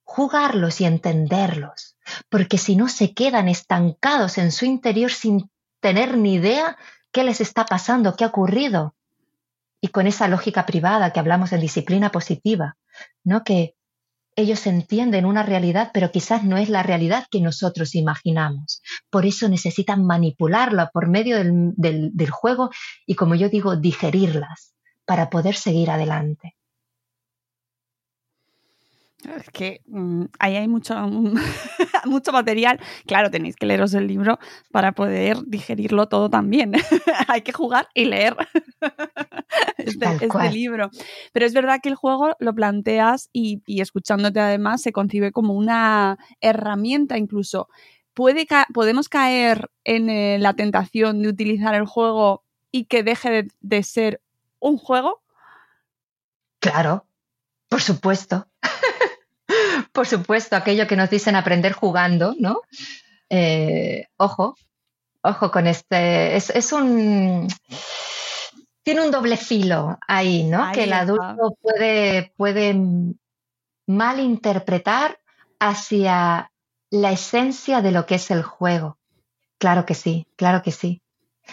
jugarlos y entenderlos, porque si no se quedan estancados en su interior sin tener ni idea ¿Qué les está pasando? ¿Qué ha ocurrido? Y con esa lógica privada que hablamos de disciplina positiva, ¿no? Que ellos entienden una realidad, pero quizás no es la realidad que nosotros imaginamos. Por eso necesitan manipularla por medio del, del juego y, como yo digo, digerirlas para poder seguir adelante. Es que mm, ahí hay mucho, [laughs] mucho material. Claro, tenéis que leeros el libro para poder digerirlo todo también. [laughs] hay que jugar y leer [laughs] este, este libro. Pero es verdad que el juego lo planteas y, escuchándote además se concibe como una herramienta incluso. ¿Puede ¿Podemos caer en eh, la tentación de utilizar el juego y que deje de ser un juego? Claro, por supuesto por supuesto, aquello que nos dicen aprender jugando, ¿no? Eh, ojo, ojo con este. Es, un. Tiene un doble filo ahí, ¿no? que el adulto puede, puede malinterpretar hacia la esencia de lo que es el juego. Claro que sí, claro que sí.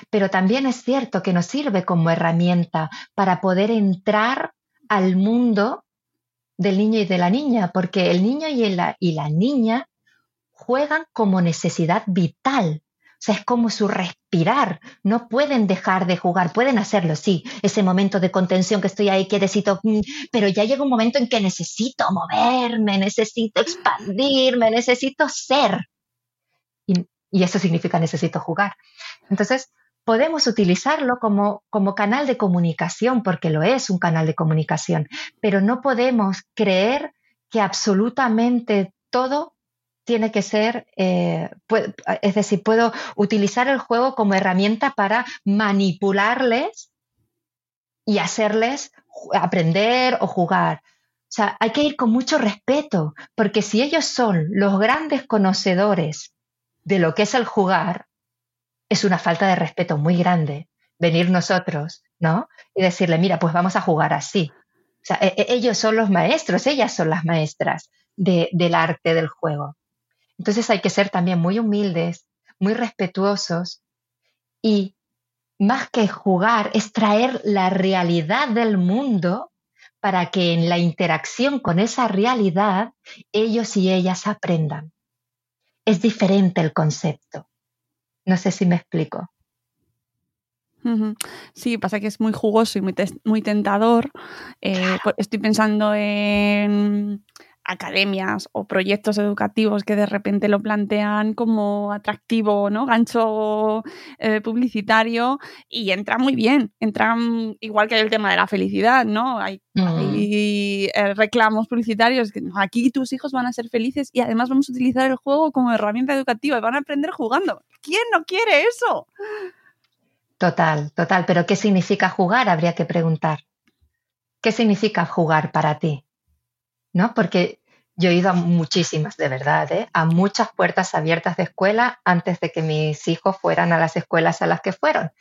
Pero también es cierto que nos sirve como herramienta para poder entrar al mundo del niño y de la niña, porque el niño y la, y la niña juegan como necesidad vital. O sea, es como su respirar. No pueden dejar de jugar, pueden hacerlo, sí. Ese momento de contención que estoy ahí, que necesito, mm, pero ya llega un momento en que necesito moverme, necesito expandirme, necesito ser. Y eso significa necesito jugar. Entonces, podemos utilizarlo como, como canal de comunicación, porque lo es un canal de comunicación, pero no podemos creer que absolutamente todo tiene que ser, eh, es decir, puedo utilizar el juego como herramienta para manipularles y hacerles aprender o jugar. O sea, hay que ir con mucho respeto, porque si ellos son los grandes conocedores de lo que es el jugar, es una falta de respeto muy grande venir nosotros, ¿no? Y decirle, mira, pues vamos a jugar así. E, e, ellos son los maestros, ellas son las maestras del arte del juego. Entonces hay que ser también muy humildes, muy respetuosos y más que jugar, es traer la realidad del mundo para que en la interacción con esa realidad ellos y ellas aprendan. Es diferente el concepto. No sé si me explico. Sí, pasa que es muy jugoso y muy, muy tentador. Eh, estoy pensando en academias o proyectos educativos que de repente lo plantean como atractivo, ¿no? Gancho eh, publicitario y entra muy bien. Entran igual que el tema de la felicidad, ¿no? Hay, mm. eh, reclamos publicitarios que aquí tus hijos van a ser felices y además vamos a utilizar el juego como herramienta educativa y van a aprender jugando. ¿Quién no quiere eso? Total, total. Pero ¿qué significa jugar? Habría que preguntar. ¿Qué significa jugar para ti? ¿no? Porque yo he ido a muchísimas, de verdad, ¿eh? a muchas puertas abiertas de escuela antes de que mis hijos fueran a las escuelas a las que fueron.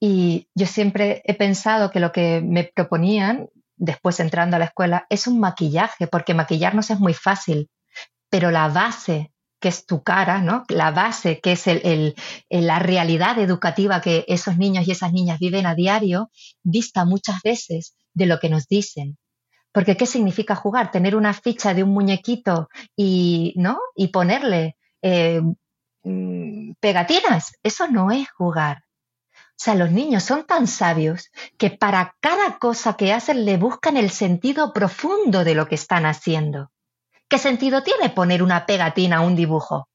Y yo siempre he pensado que lo que me proponían después entrando a la escuela es un maquillaje, porque maquillarnos es muy fácil, pero la base que es tu cara, ¿no? La base que es la realidad educativa que esos niños y esas niñas viven a diario, dista muchas veces de lo que nos dicen. Porque ¿qué significa jugar? Tener una ficha de un muñequito y, ¿no? y ponerle eh, mm, pegatinas. Eso no es jugar. O sea, los niños son tan sabios que para cada cosa que hacen le buscan el sentido profundo de lo que están haciendo. ¿Qué sentido tiene poner una pegatina a un dibujo?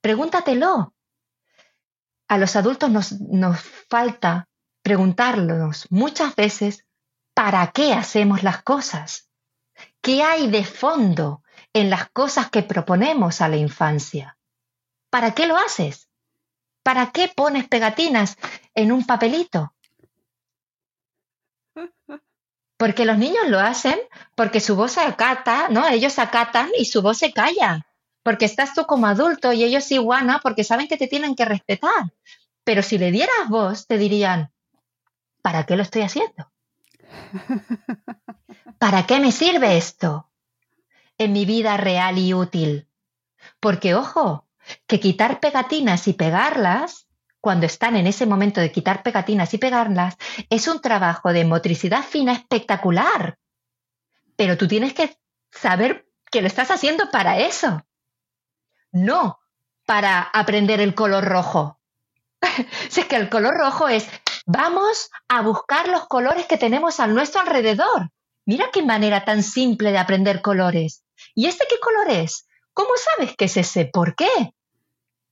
Pregúntatelo. A los adultos nos, nos falta preguntarnos muchas veces ¿para qué hacemos las cosas? ¿Qué hay de fondo en las cosas que proponemos a la infancia? ¿Para qué lo haces? ¿Para qué pones pegatinas en un papelito? [laughs] Porque los niños lo hacen porque su voz se acata, ¿no? Ellos acatan y su voz se calla. Porque estás tú como adulto y ellos iguana porque saben que te tienen que respetar. Pero si le dieras voz, te dirían, ¿para qué lo estoy haciendo? ¿Para qué me sirve esto en mi vida real y útil? Porque, ojo, que quitar pegatinas y pegarlas, cuando están en ese momento de quitar pegatinas y pegarlas, es un trabajo de motricidad fina espectacular. Pero tú tienes que saber que lo estás haciendo para eso. No para aprender el color rojo. [laughs] si es que el color rojo es Vamos a buscar los colores que tenemos a nuestro alrededor. Mira qué manera tan simple de aprender colores. ¿Y este qué color es? ¿Cómo sabes qué es ese? ¿Por qué?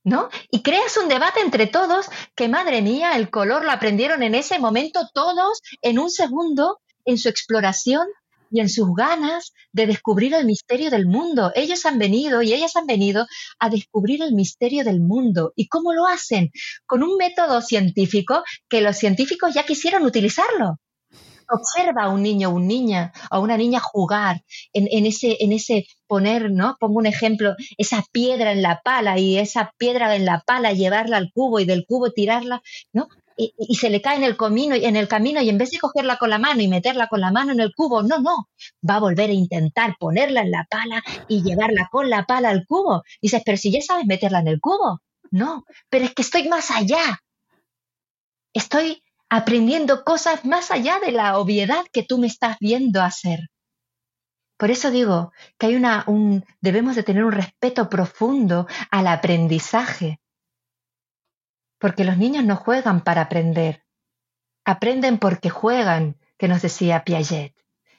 ¿No? Y creas un debate entre todos que, madre mía, el color lo aprendieron en ese momento todos en un segundo en su exploración y en sus ganas de descubrir el misterio del mundo. Ellos han venido y ellas han venido a descubrir el misterio del mundo. ¿Y cómo lo hacen? Con un método científico que los científicos ya quisieron utilizarlo. Observa a un niño una niña, a una niña jugar en, ese, en ese poner, ¿no? Pongo un ejemplo, esa piedra en la pala y esa piedra en la pala llevarla al cubo y del cubo tirarla, ¿no? Y, se le cae en el, camino, en el camino y en vez de cogerla con la mano y meterla con la mano en el cubo, no, no, va a volver a intentar ponerla en la pala y llevarla con la pala al cubo. dices, pero si ya sabes meterla en el cubo. No, pero es que estoy más allá. Estoy aprendiendo cosas más allá de la obviedad que tú me estás viendo hacer. Por eso digo que hay una, un, debemos de tener un respeto profundo al aprendizaje, porque los niños no juegan para aprender, aprenden porque juegan, que nos decía Piaget.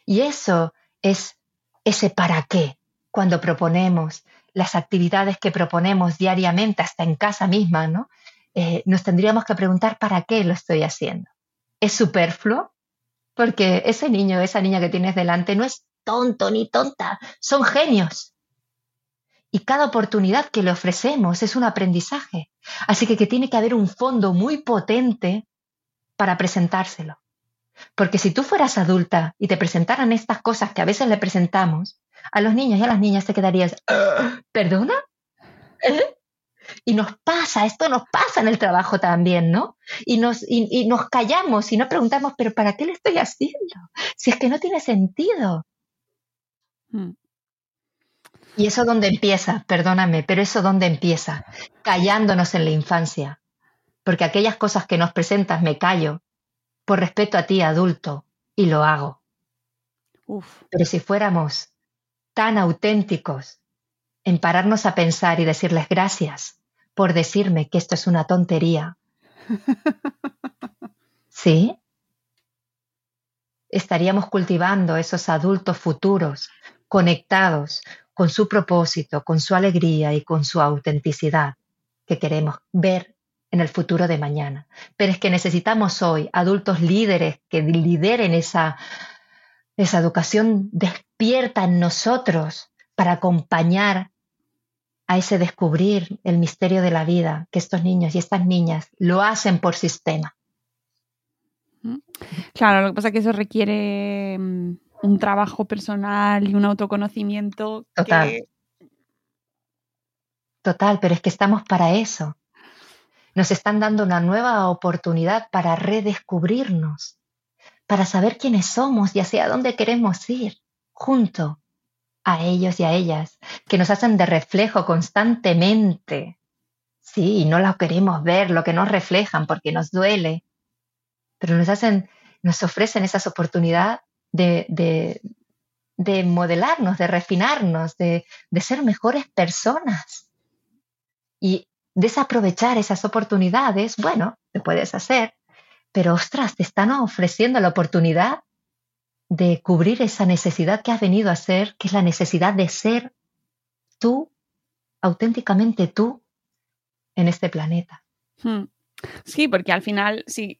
Y eso es ese para qué, cuando proponemos las actividades que proponemos diariamente, hasta en casa misma, ¿no? Eh, nos tendríamos que preguntar para qué lo estoy haciendo. ¿Es superfluo? Porque ese niño, esa niña que tienes delante no es tonto ni tonta, son genios. Y cada oportunidad que le ofrecemos es un aprendizaje. Así que, que tiene que haber un fondo muy potente para presentárselo. Porque si tú fueras adulta y te presentaran estas cosas que a veces le presentamos, a los niños y a las niñas te quedarías, ¿perdona? ¿Eh? Y nos pasa, esto nos pasa en el trabajo también, ¿no? Y nos, y nos callamos y no preguntamos, pero ¿para qué le estoy haciendo? Si es que no tiene sentido. Hmm. Y eso donde empieza, perdóname, pero eso donde empieza, callándonos en la infancia. Porque aquellas cosas que nos presentas me callo por respeto a ti adulto y lo hago. Pero si fuéramos tan auténticos en pararnos a pensar y decirles gracias por decirme que esto es una tontería. [laughs] ¿Sí? Estaríamos cultivando esos adultos futuros conectados con su propósito, con su alegría y con su autenticidad que queremos ver en el futuro de mañana. Pero es que necesitamos hoy adultos líderes que lideren esa, esa educación despierta en nosotros para acompañar a ese descubrir el misterio de la vida, que estos niños y estas niñas lo hacen por sistema. Claro, lo que pasa es que eso requiere mm, un trabajo personal y un autoconocimiento. Total. Total, pero es que estamos para eso. Nos están dando una nueva oportunidad para redescubrirnos, para saber quiénes somos y hacia dónde queremos ir, junto a ellos y a ellas, que nos hacen de reflejo constantemente. Sí, no lo queremos ver, lo que nos reflejan, porque nos duele, pero nos hacen, nos ofrecen esas oportunidades de, de, modelarnos, de refinarnos, de, de ser mejores personas. Y desaprovechar esas oportunidades, bueno, te puedes hacer, pero ostras, te están ofreciendo la oportunidad de cubrir esa necesidad que has venido a ser, que es la necesidad de ser tú, auténticamente tú, en este planeta. Hmm. Sí, porque al final sí,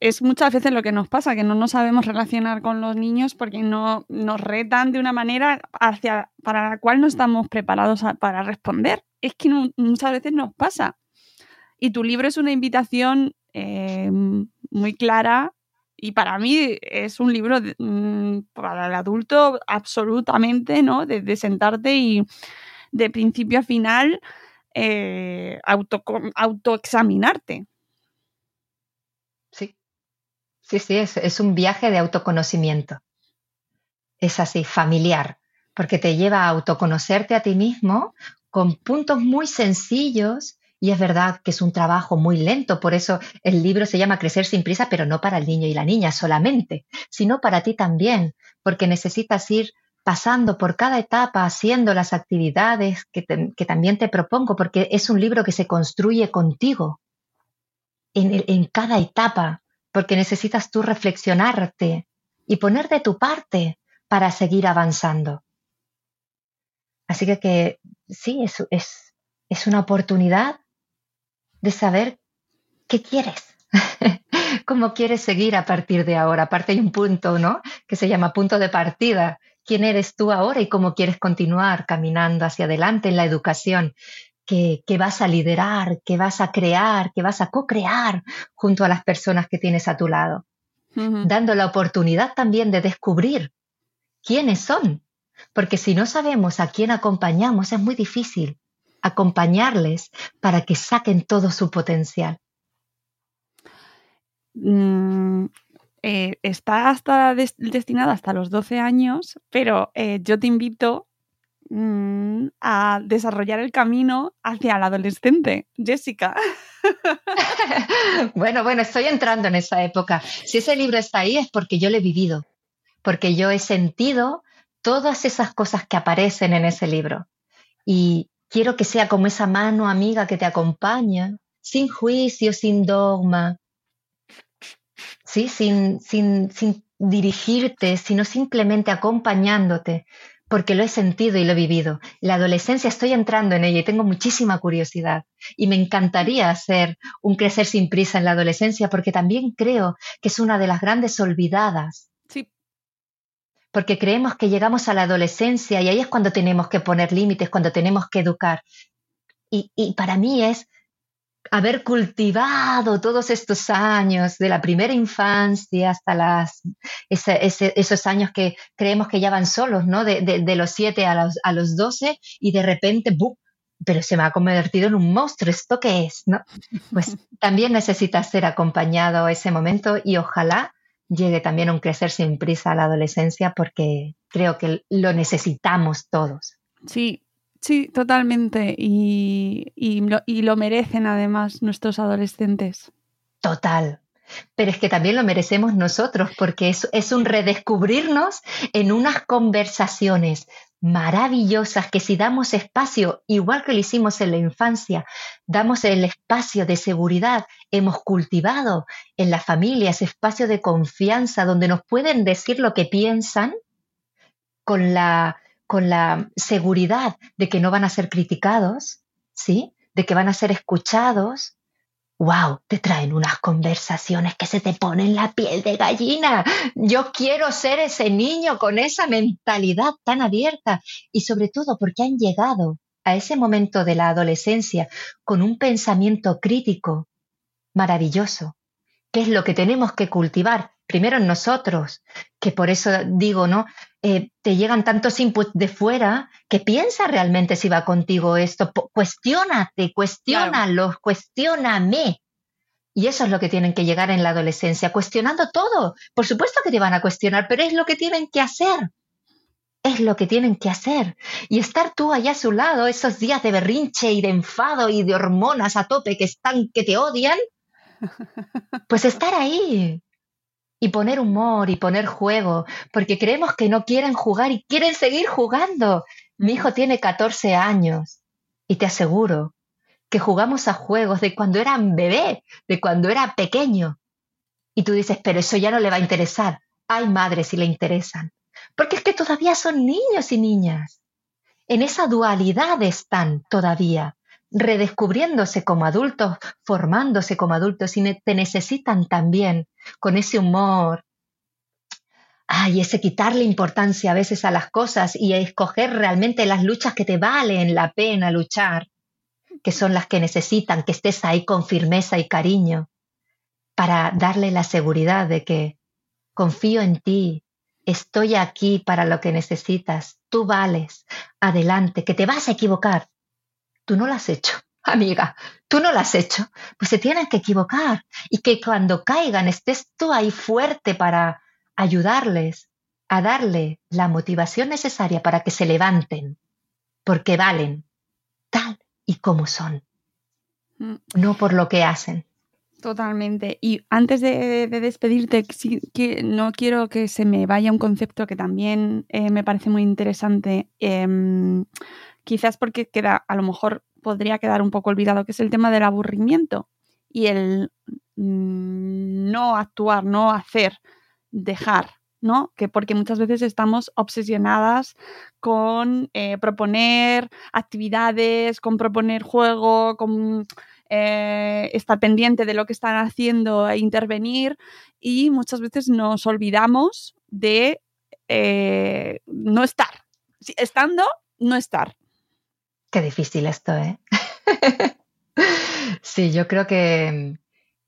es muchas veces lo que nos pasa, que no nos sabemos relacionar con los niños porque no nos retan de una manera hacia, para la cual no estamos preparados para responder. Es que muchas veces nos pasa. Y tu libro es una invitación eh, muy clara y para mí es un libro mm, para el adulto absolutamente, ¿no? De, sentarte y de principio a final eh, auto, autoexaminarte. Sí, sí, es, un viaje de autoconocimiento. Es así, familiar, porque te lleva a autoconocerte a ti mismo con puntos muy sencillos y es verdad que es un trabajo muy lento, por eso el libro se llama Crecer sin prisa, pero no para el niño y la niña solamente, sino para ti también, porque necesitas ir pasando por cada etapa, haciendo las actividades que, también te propongo, porque es un libro que se construye contigo en cada etapa porque necesitas tú reflexionarte y poner de tu parte para seguir avanzando. Así que, sí, es, es, es una oportunidad de saber qué quieres, [laughs] cómo quieres seguir a partir de ahora. Aparte hay un punto, ¿no? Que se llama punto de partida. ¿Quién eres tú ahora y cómo quieres continuar caminando hacia adelante en la educación? Que, vas a liderar, que vas a crear, que vas a co-crear junto a las personas que tienes a tu lado, dando la oportunidad también de descubrir quiénes son, porque si no sabemos a quién acompañamos es muy difícil acompañarles para que saquen todo su potencial. Mm, eh, está hasta destinada hasta los 12 años, pero eh, yo te invito Mm, a desarrollar el camino hacia el adolescente, Jessica. [laughs] bueno, bueno, estoy entrando en esa época. Si ese libro está ahí es porque yo lo he vivido, porque yo he sentido todas esas cosas que aparecen en ese libro. Y quiero que sea como esa mano amiga que te acompaña, sin juicio, sin dogma, ¿sí? sin, sin, sin dirigirte, sino simplemente acompañándote, porque lo he sentido y lo he vivido. La adolescencia estoy entrando en ella y tengo muchísima curiosidad. Y me encantaría hacer un crecer sin prisa en la adolescencia, porque también creo que es una de las grandes olvidadas. Sí. Porque creemos que llegamos a la adolescencia y ahí es cuando tenemos que poner límites, cuando tenemos que educar. Y, y para mí es haber cultivado todos estos años, de la primera infancia hasta las, esos años que creemos que ya van solos, ¿no? De, los siete a los, a los 12 y de repente, ¡bum! pero se me ha convertido en un monstruo, ¿esto qué es? ¿no? Pues [laughs] también necesita ser acompañado ese momento y ojalá llegue también un crecer sin prisa a la adolescencia porque creo que lo necesitamos todos. Sí, Sí, totalmente. Y, lo, merecen además nuestros adolescentes. Total. Pero es que también lo merecemos nosotros porque es, es un redescubrirnos en unas conversaciones maravillosas que si damos espacio, igual que lo hicimos en la infancia, damos el espacio de seguridad, hemos cultivado en la familia ese espacio de confianza donde nos pueden decir lo que piensan con la con la seguridad de que no van a ser criticados, ¿sí? De que van a ser escuchados. ¡Wow! Te traen unas conversaciones que se te ponen la piel de gallina. Yo quiero ser ese niño con esa mentalidad tan abierta y sobre todo porque han llegado a ese momento de la adolescencia con un pensamiento crítico maravilloso, que es lo que tenemos que cultivar primero en nosotros, que por eso digo, ¿no? Eh, te llegan tantos inputs de fuera que piensa realmente si va contigo esto, cuestiónate, cuestiónalos, cuestióname. Y eso es lo que tienen que llegar en la adolescencia, cuestionando todo. Por supuesto que te van a cuestionar, pero es lo que tienen que hacer. Es lo que tienen que hacer. Y estar tú allá a su lado, esos días de berrinche y de enfado y de hormonas a tope que están, que te odian, [laughs] pues estar ahí, y poner humor y poner juego, porque creemos que no quieren jugar y quieren seguir jugando. Mi hijo tiene 14 años y te aseguro que jugamos a juegos de cuando era bebé, de cuando era pequeño. Y tú dices, pero eso ya no le va a interesar. Hay madres si le interesan. Porque es que todavía son niños y niñas. En esa dualidad están todavía redescubriéndose como adultos, formándose como adultos y te necesitan también con ese humor. Ay, ese quitarle importancia a veces a las cosas y escoger realmente las luchas que te valen la pena luchar, que son las que necesitan que estés ahí con firmeza y cariño, para darle la seguridad de que confío en ti, estoy aquí para lo que necesitas, tú vales, adelante, que te vas a equivocar, tú no lo has hecho, [laughs] amiga, tú no lo has hecho, pues se tienen que equivocar y que cuando caigan estés tú ahí fuerte para ayudarles a darle la motivación necesaria para que se levanten, porque valen tal y como son, mm. no por lo que hacen. Totalmente. Y antes de, despedirte, que no quiero que se me vaya un concepto que también eh, me parece muy interesante. Em, quizás porque queda, a lo mejor podría quedar un poco olvidado, que es el tema del aburrimiento y el mm, no actuar, no hacer, dejar, ¿no? Que porque muchas veces estamos obsesionadas con eh, proponer actividades, con proponer juego, con eh, estar pendiente de lo que están haciendo e intervenir y muchas veces nos olvidamos de eh, no estar. Estando, no estar. Qué difícil esto, ¿eh? [laughs] sí, yo creo que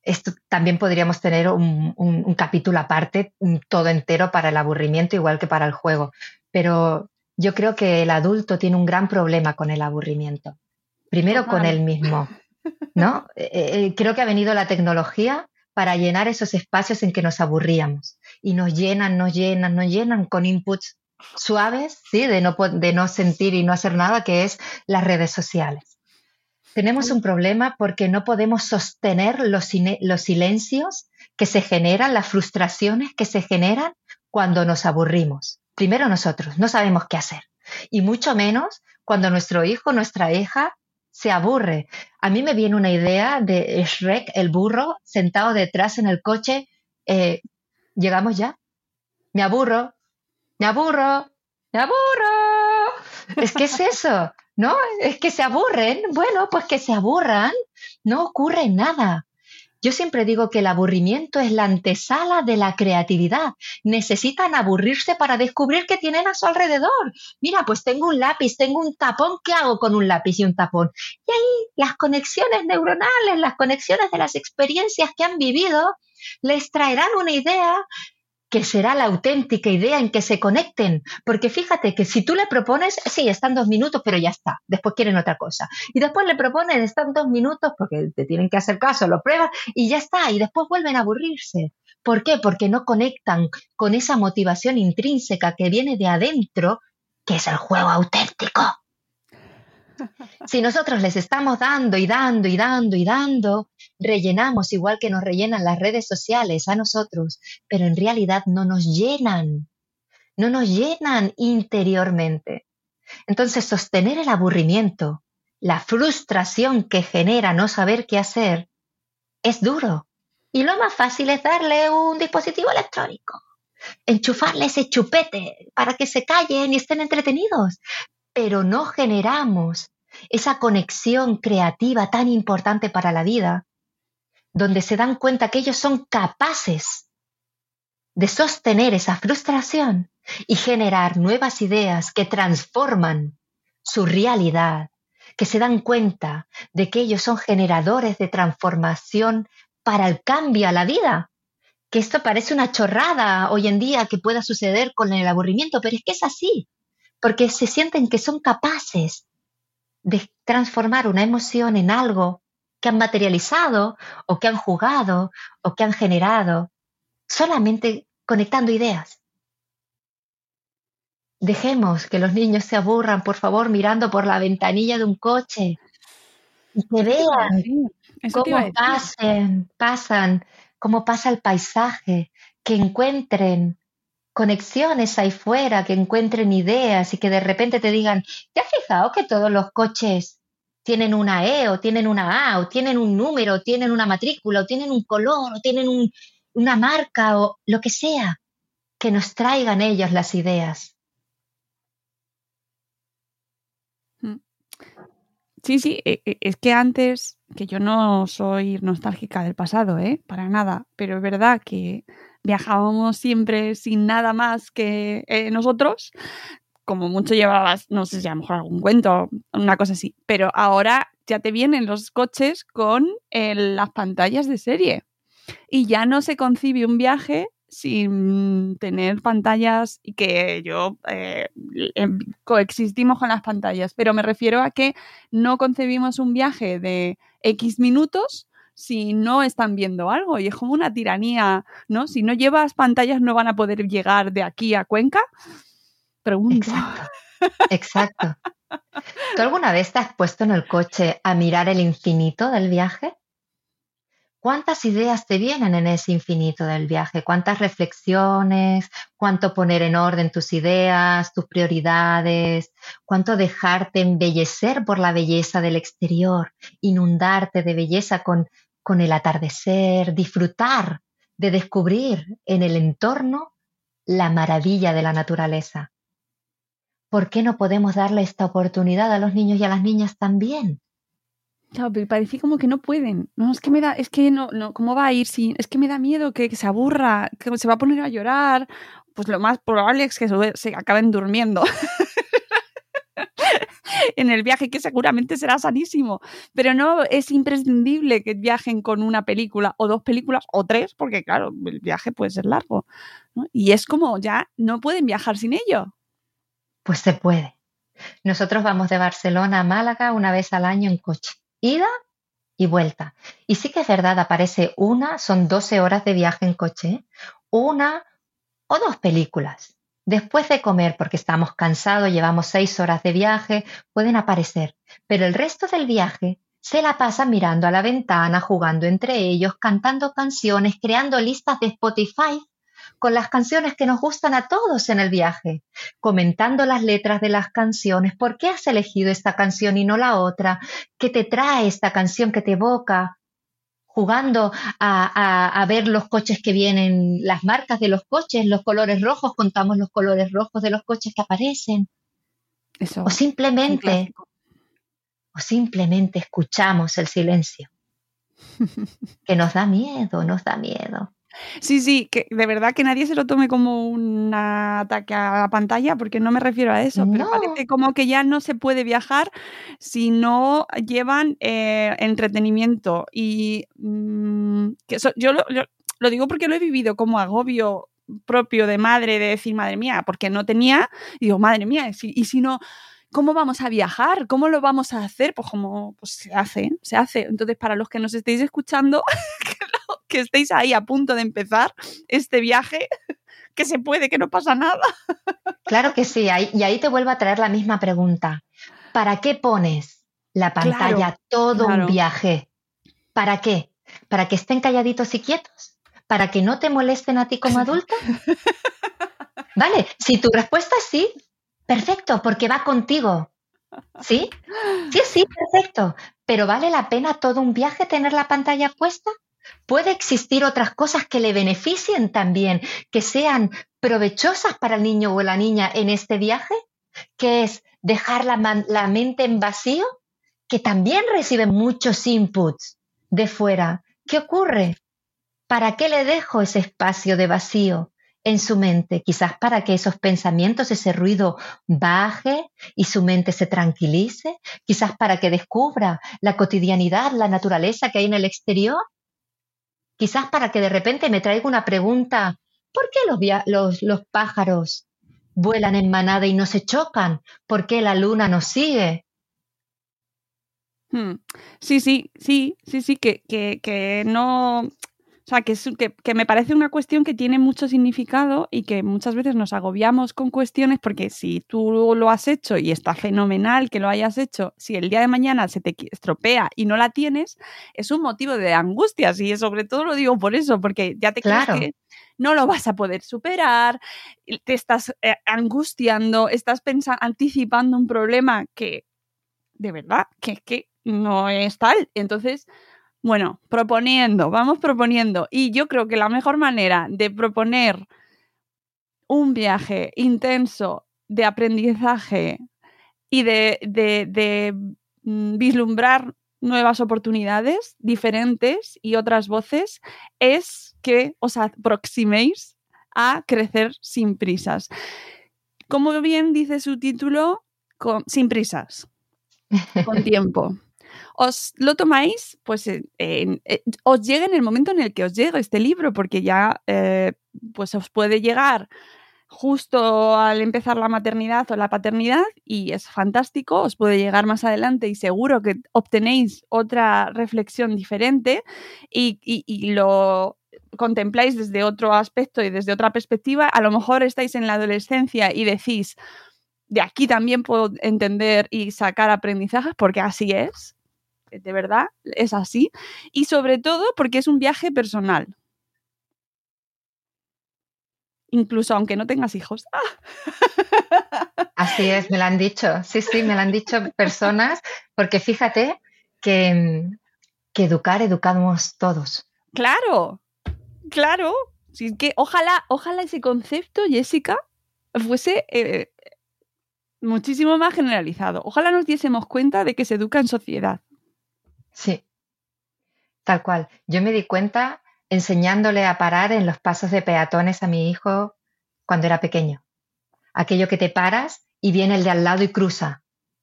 esto también podríamos tener un, capítulo aparte, todo entero para el aburrimiento, igual que para el juego. Pero yo creo que el adulto tiene un gran problema con el aburrimiento. Primero con él mismo, ¿no? [laughs] Eh, eh, creo que ha venido la tecnología para llenar esos espacios en que nos aburríamos. Y nos llenan, nos llenan, nos llenan con inputs suaves, ¿sí? De no, de no sentir y no hacer nada, que es las redes sociales. Tenemos un problema porque no podemos sostener los, silencios que se generan, las frustraciones que se generan cuando nos aburrimos. Primero nosotros, no sabemos qué hacer. Y mucho menos cuando nuestro hijo, nuestra hija, se aburre. A mí me viene una idea de Shrek, el burro, sentado detrás en el coche. Eh, ¿Llegamos ya? Me aburro, me aburro, me aburro. Es que es [laughs] eso, ¿no? Es que se aburren. Bueno, pues que se aburran. No ocurre nada. Yo siempre digo que el aburrimiento es la antesala de la creatividad. Necesitan aburrirse para descubrir qué tienen a su alrededor. Mira, pues tengo un lápiz, tengo un tapón, ¿qué hago con un lápiz y un tapón? Y ahí las conexiones neuronales, las conexiones de las experiencias que han vivido, les traerán una idea que será la auténtica idea en que se conecten. Porque fíjate que si tú le propones, sí, están dos minutos, pero ya está, después quieren otra cosa. Y después le propones, están dos minutos, porque te tienen que hacer caso, lo pruebas y ya está, y después vuelven a aburrirse. ¿Por qué? Porque no conectan con esa motivación intrínseca que viene de adentro, que es el juego auténtico. [laughs] Si nosotros les estamos dando y dando y dando y dando, rellenamos igual que nos rellenan las redes sociales a nosotros, pero en realidad no nos llenan, no nos llenan interiormente. Entonces, sostener el aburrimiento, la frustración que genera no saber qué hacer, es duro. Y lo más fácil es darle un dispositivo electrónico, enchufarle ese chupete para que se callen y estén entretenidos pero no generamos esa conexión creativa tan importante para la vida, donde se dan cuenta que ellos son capaces de sostener esa frustración y generar nuevas ideas que transforman su realidad, que se dan cuenta de que ellos son generadores de transformación para el cambio a la vida. Que esto parece una chorrada hoy en día que pueda suceder con el aburrimiento, pero es que es así porque se sienten que son capaces de transformar una emoción en algo que han materializado o que han jugado o que han generado solamente conectando ideas. Dejemos que los niños se aburran, por favor, mirando por la ventanilla de un coche y que vean cómo pasen, pasan, cómo pasa el paisaje, que encuentren conexiones ahí fuera, que encuentren ideas y que de repente te digan, ¿te has fijado que todos los coches tienen una E o tienen una A o tienen un número, o tienen una matrícula o tienen un color o tienen una marca o lo que sea? Que nos traigan ellos las ideas. Mm. Sí, sí, e, e, es que antes, que yo no soy nostálgica del pasado, ¿eh? Para nada, pero es verdad que viajábamos siempre sin nada más que eh, nosotros, como mucho llevabas, no sé si a lo mejor algún cuento, una cosa así, pero ahora ya te vienen los coches con las pantallas de serie y ya no se concibe un viaje sin tener pantallas y que yo eh, em, coexistimos con las pantallas, pero me refiero a que no concebimos un viaje de X minutos si no están viendo algo y es como una tiranía, ¿no? Si no llevas pantallas no van a poder llegar de aquí a Cuenca. Pregunto. Exacto. ¿Tú alguna vez te has puesto en el coche a mirar el infinito del viaje? ¿Cuántas ideas te vienen en ese infinito del viaje? ¿Cuántas reflexiones? ¿Cuánto poner en orden tus ideas, tus prioridades? ¿Cuánto dejarte embellecer por la belleza del exterior? Inundarte de belleza con con el atardecer, disfrutar de descubrir en el entorno la maravilla de la naturaleza. ¿Por qué no podemos darle esta oportunidad a los niños y a las niñas también? Claro, pero parece como que no pueden. No, es que me da, es que no, no, ¿cómo va a ir sin? Es que me da miedo que, se aburra, que se va a poner a llorar. Pues lo más probable es que se acaben durmiendo. [laughs] en el viaje, que seguramente será sanísimo. Pero no es imprescindible que viajen con una película o dos películas o tres, porque claro, el viaje puede ser largo. Y es como ya no pueden viajar sin ello. Pues se puede. Nosotros vamos de Barcelona a Málaga una vez al año en coche. Ida y vuelta. Y sí que es verdad, aparece una, son 12 horas de viaje en coche, una o dos películas. Después de comer, porque estamos cansados, llevamos seis horas de viaje, pueden aparecer, pero el resto del viaje se la pasan mirando a la ventana, jugando entre ellos, cantando canciones, creando listas de Spotify con las canciones que nos gustan a todos en el viaje, comentando las letras de las canciones, por qué has elegido esta canción y no la otra, qué te trae esta canción que te evoca, jugando a, ver los coches que vienen, las marcas de los coches, los colores rojos, contamos los colores rojos de los coches que aparecen. o simplemente, o simplemente escuchamos el silencio, [laughs] que nos da miedo, nos da miedo. Sí, sí, que de verdad que nadie se lo tome como un ataque a la pantalla, porque no me refiero a eso, pero parece como que ya no se puede viajar si no llevan eh, entretenimiento. Y mm, yo lo, digo porque lo he vivido como agobio propio de madre, de decir, madre mía, porque no tenía, y digo, madre mía, y si no ¿cómo vamos a viajar? ¿Cómo lo vamos a hacer? Pues como pues se hace, se hace. Entonces, para los que nos estéis escuchando, [laughs] que estéis ahí a punto de empezar este viaje, [laughs] que se puede, que no pasa nada. Claro que sí, y ahí te vuelvo a traer la misma pregunta. ¿Para qué pones la pantalla todo un viaje? ¿Para qué? ¿Para que estén calladitos y quietos? ¿Para que no te molesten a ti como adulto? [laughs] Vale, si tu respuesta es sí, perfecto, porque va contigo. ¿Sí? Sí, sí, perfecto. Pero ¿vale la pena todo un viaje tener la pantalla puesta? Puede existir otras cosas que le beneficien también, que sean provechosas para el niño o la niña en este viaje, que es dejar la, mente en vacío, que también recibe muchos inputs de fuera. ¿Qué ocurre? ¿Para qué le dejo ese espacio de vacío en su mente? Quizás para que esos pensamientos, ese ruido baje y su mente se tranquilice, quizás para que descubra la cotidianidad, la naturaleza que hay en el exterior, quizás para que de repente me traiga una pregunta, ¿por qué los, pájaros vuelan en manada y no se chocan? ¿Por qué la luna nos sigue? Hmm. Sí, sí, sí, sí, sí, que, que, que no, o sea, que, que, me parece una cuestión que tiene mucho significado y que muchas veces nos agobiamos con cuestiones porque si tú lo has hecho y está fenomenal que lo hayas hecho, si el día de mañana se te estropea y no la tienes, es un motivo de angustia. Y sobre todo lo digo por eso, porque ya te crees que no lo vas a poder superar, te estás eh, angustiando, estás anticipando un problema que de verdad que, que no es tal. Entonces, bueno, proponiendo, vamos proponiendo. Y yo creo que la mejor manera de proponer un viaje intenso de aprendizaje y de, mm, vislumbrar nuevas oportunidades diferentes y otras voces es que os aproximéis a crecer sin prisas. Como bien dice su título, sin prisas, con [laughs] tiempo os lo tomáis, pues eh, os llega en el momento en el que os llega este libro, porque ya eh, pues os puede llegar justo al empezar la maternidad o la paternidad y es fantástico, os puede llegar más adelante y seguro que obtenéis otra reflexión diferente y, y lo contempláis desde otro aspecto y desde otra perspectiva. A lo mejor estáis en la adolescencia y decís, de aquí también puedo entender y sacar aprendizajes porque así es de verdad es así. Y sobre todo porque es un viaje personal. Incluso aunque no tengas hijos. Así es, me lo han dicho. Sí, sí, me lo han dicho personas, porque fíjate que, que educar, educamos todos. Claro, claro. Sí, que ojalá, ojalá ese concepto, Jessica, fuese eh, muchísimo más generalizado. Ojalá nos diésemos cuenta de que se educa en sociedad. Sí, tal cual. Yo me di cuenta enseñándole a parar en los pasos de peatones a mi hijo cuando era pequeño. Aquello que te paras y viene el de al lado y cruza.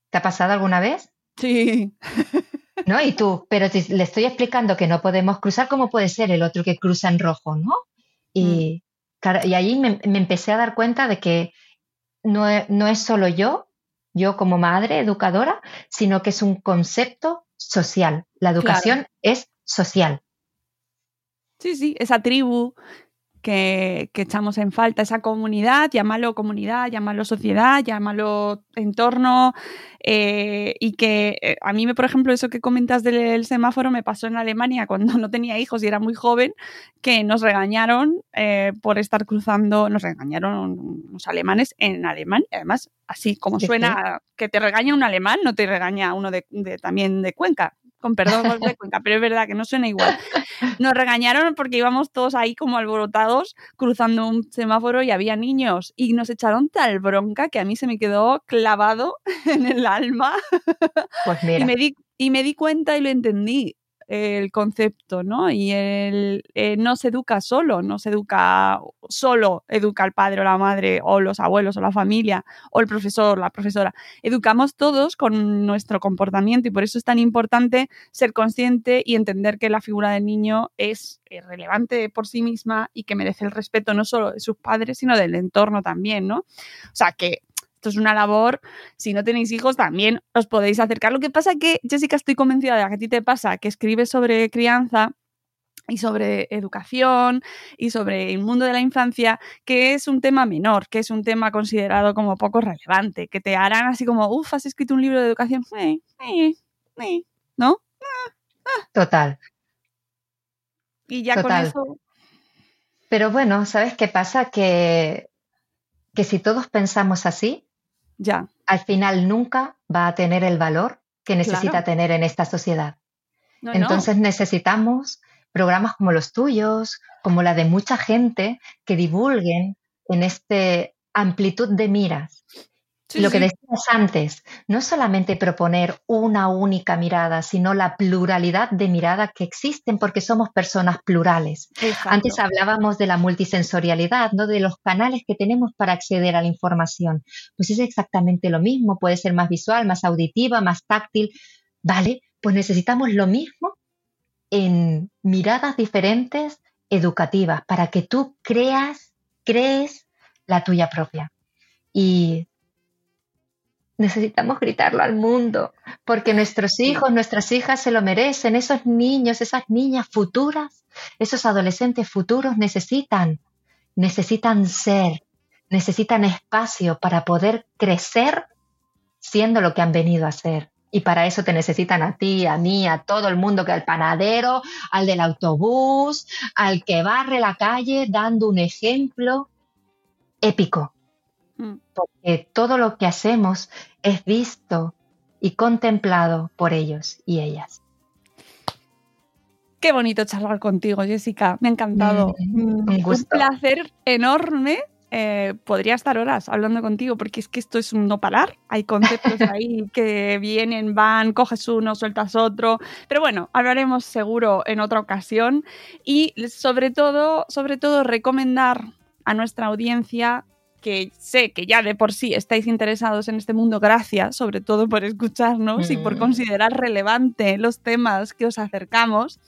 ¿Te ha pasado alguna vez? Sí. [laughs] ¿No? Y tú, pero le estoy explicando que no podemos cruzar, ¿cómo puede ser el otro que cruza en rojo, no? Y, mm. y ahí me, empecé a dar cuenta de que no, no es solo yo, yo como madre, educadora, sino que es un concepto social. La educación es social. Sí, sí, esa tribu que, echamos en falta, esa comunidad, llámalo comunidad, llámalo sociedad, llámalo entorno, eh, y que eh, a mí, me, por ejemplo, eso que comentas del semáforo me pasó en Alemania [laughs] cuando no tenía hijos y era muy joven, que nos regañaron eh, por estar cruzando, nos regañaron los alemanes en alemán, además, así como suena que te regaña un alemán, no te regaña uno de, también de Cuenca, con perdón de Cuenca, pero es verdad que no suena igual. Nos regañaron porque íbamos todos ahí como alborotados cruzando un semáforo y había niños y nos echaron tal bronca que a mí se me quedó clavado [laughs] en el alma. Pues mira. y, me di, y me di cuenta y lo entendí el concepto, ¿no? Y el, eh, no se educa solo, no se educa solo, educa el padre o la madre o los abuelos o la familia o el profesor o la profesora. Educamos todos con nuestro comportamiento y por eso es tan importante ser consciente y entender que la figura del niño es relevante por sí misma y que merece el respeto no solo de sus padres, sino del entorno también, ¿no? O sea, que esto es una labor, si no tenéis hijos también os podéis acercar. Lo que pasa que, Jessica, estoy convencida de que a ti te pasa, que escribes sobre crianza y sobre educación y sobre el mundo de la infancia, que es un tema menor, que es un tema considerado como poco relevante, que te harán así como, uff, has escrito un libro de educación, eh, eh, eh", ¿no? Total. Y ya con eso... Pero bueno, ¿sabes qué pasa? Que, que si todos pensamos así, ya. Al final nunca va a tener el valor que necesita tener en esta sociedad. Entonces necesitamos programas como los tuyos, como la de mucha gente, que divulguen en este amplitud de miras lo que decías antes, no solamente proponer una única mirada, sino la pluralidad de miradas que existen porque somos personas plurales. Antes hablábamos de la multisensorialidad, ¿no? de los canales que tenemos para acceder a la información. Pues es exactamente lo mismo, puede ser más visual, más auditiva, más táctil. Vale, pues necesitamos lo mismo en miradas diferentes educativas para que tú creas, crees la tuya propia. Y necesitamos gritarlo al mundo, porque nuestros hijos, nuestras hijas se lo merecen, esos niños, esas niñas futuras, esos adolescentes futuros necesitan, necesitan ser, necesitan espacio para poder crecer siendo lo que han venido a ser. Y para eso te necesitan a ti, a mí, a todo el mundo, que al panadero, al del autobús, al que barre la calle, dando un ejemplo épico Mm. porque todo lo que hacemos es visto y contemplado por ellos y ellas. Qué bonito charlar contigo, Jessica. Me ha encantado. Mm, [laughs] un, placer enorme. Eh, podría estar horas hablando contigo porque es que esto es un no parar. Hay conceptos [laughs] ahí que vienen, van, coges uno, sueltas otro. Pero bueno, hablaremos seguro en otra ocasión. Y sobre todo, sobre todo, recomendar a nuestra audiencia que sé que ya de por sí estáis interesados en este mundo, gracias sobre todo por escucharnos y por mm. considerar relevante los temas que os acercamos.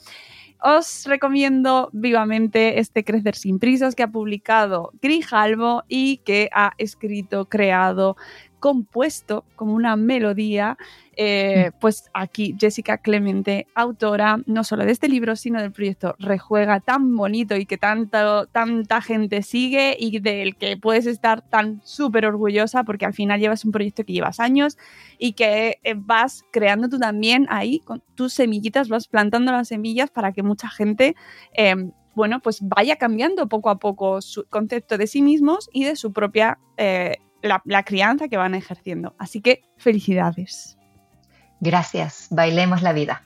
Os recomiendo vivamente este Crecer sin prisas que ha publicado Grijalvo y que ha escrito, creado, compuesto como una melodía eh, pues aquí Jessica Clemente, autora no solo de este libro, sino del proyecto Rejuega, tan bonito y que tanto, tanta gente sigue y del que puedes estar tan súper orgullosa porque al final llevas un proyecto que llevas años y que eh, vas creando tú también ahí con tus semillitas, vas plantando las semillas para que mucha gente... Em, bueno, pues vaya cambiando poco a poco su concepto de sí mismos y de su propia eh, la, crianza que van ejerciendo. Así que felicidades. Gracias, bailemos la vida.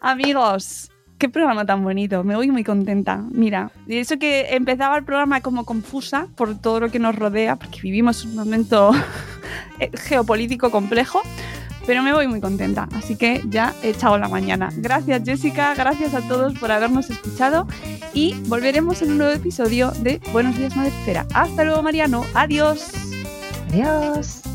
Amigos, qué programa tan bonito, me voy muy contenta. Mira, y eso que empezaba el programa como confusa por todo lo que nos rodea, porque vivimos un momento [laughs] eh, geopolítico complejo, pero me voy muy contenta, así que ya he echado la mañana. Gracias Jessica, gracias a todos por habernos escuchado y volveremos en un nuevo episodio de Buenos días Madre Hasta luego Mariano, adiós. Adiós.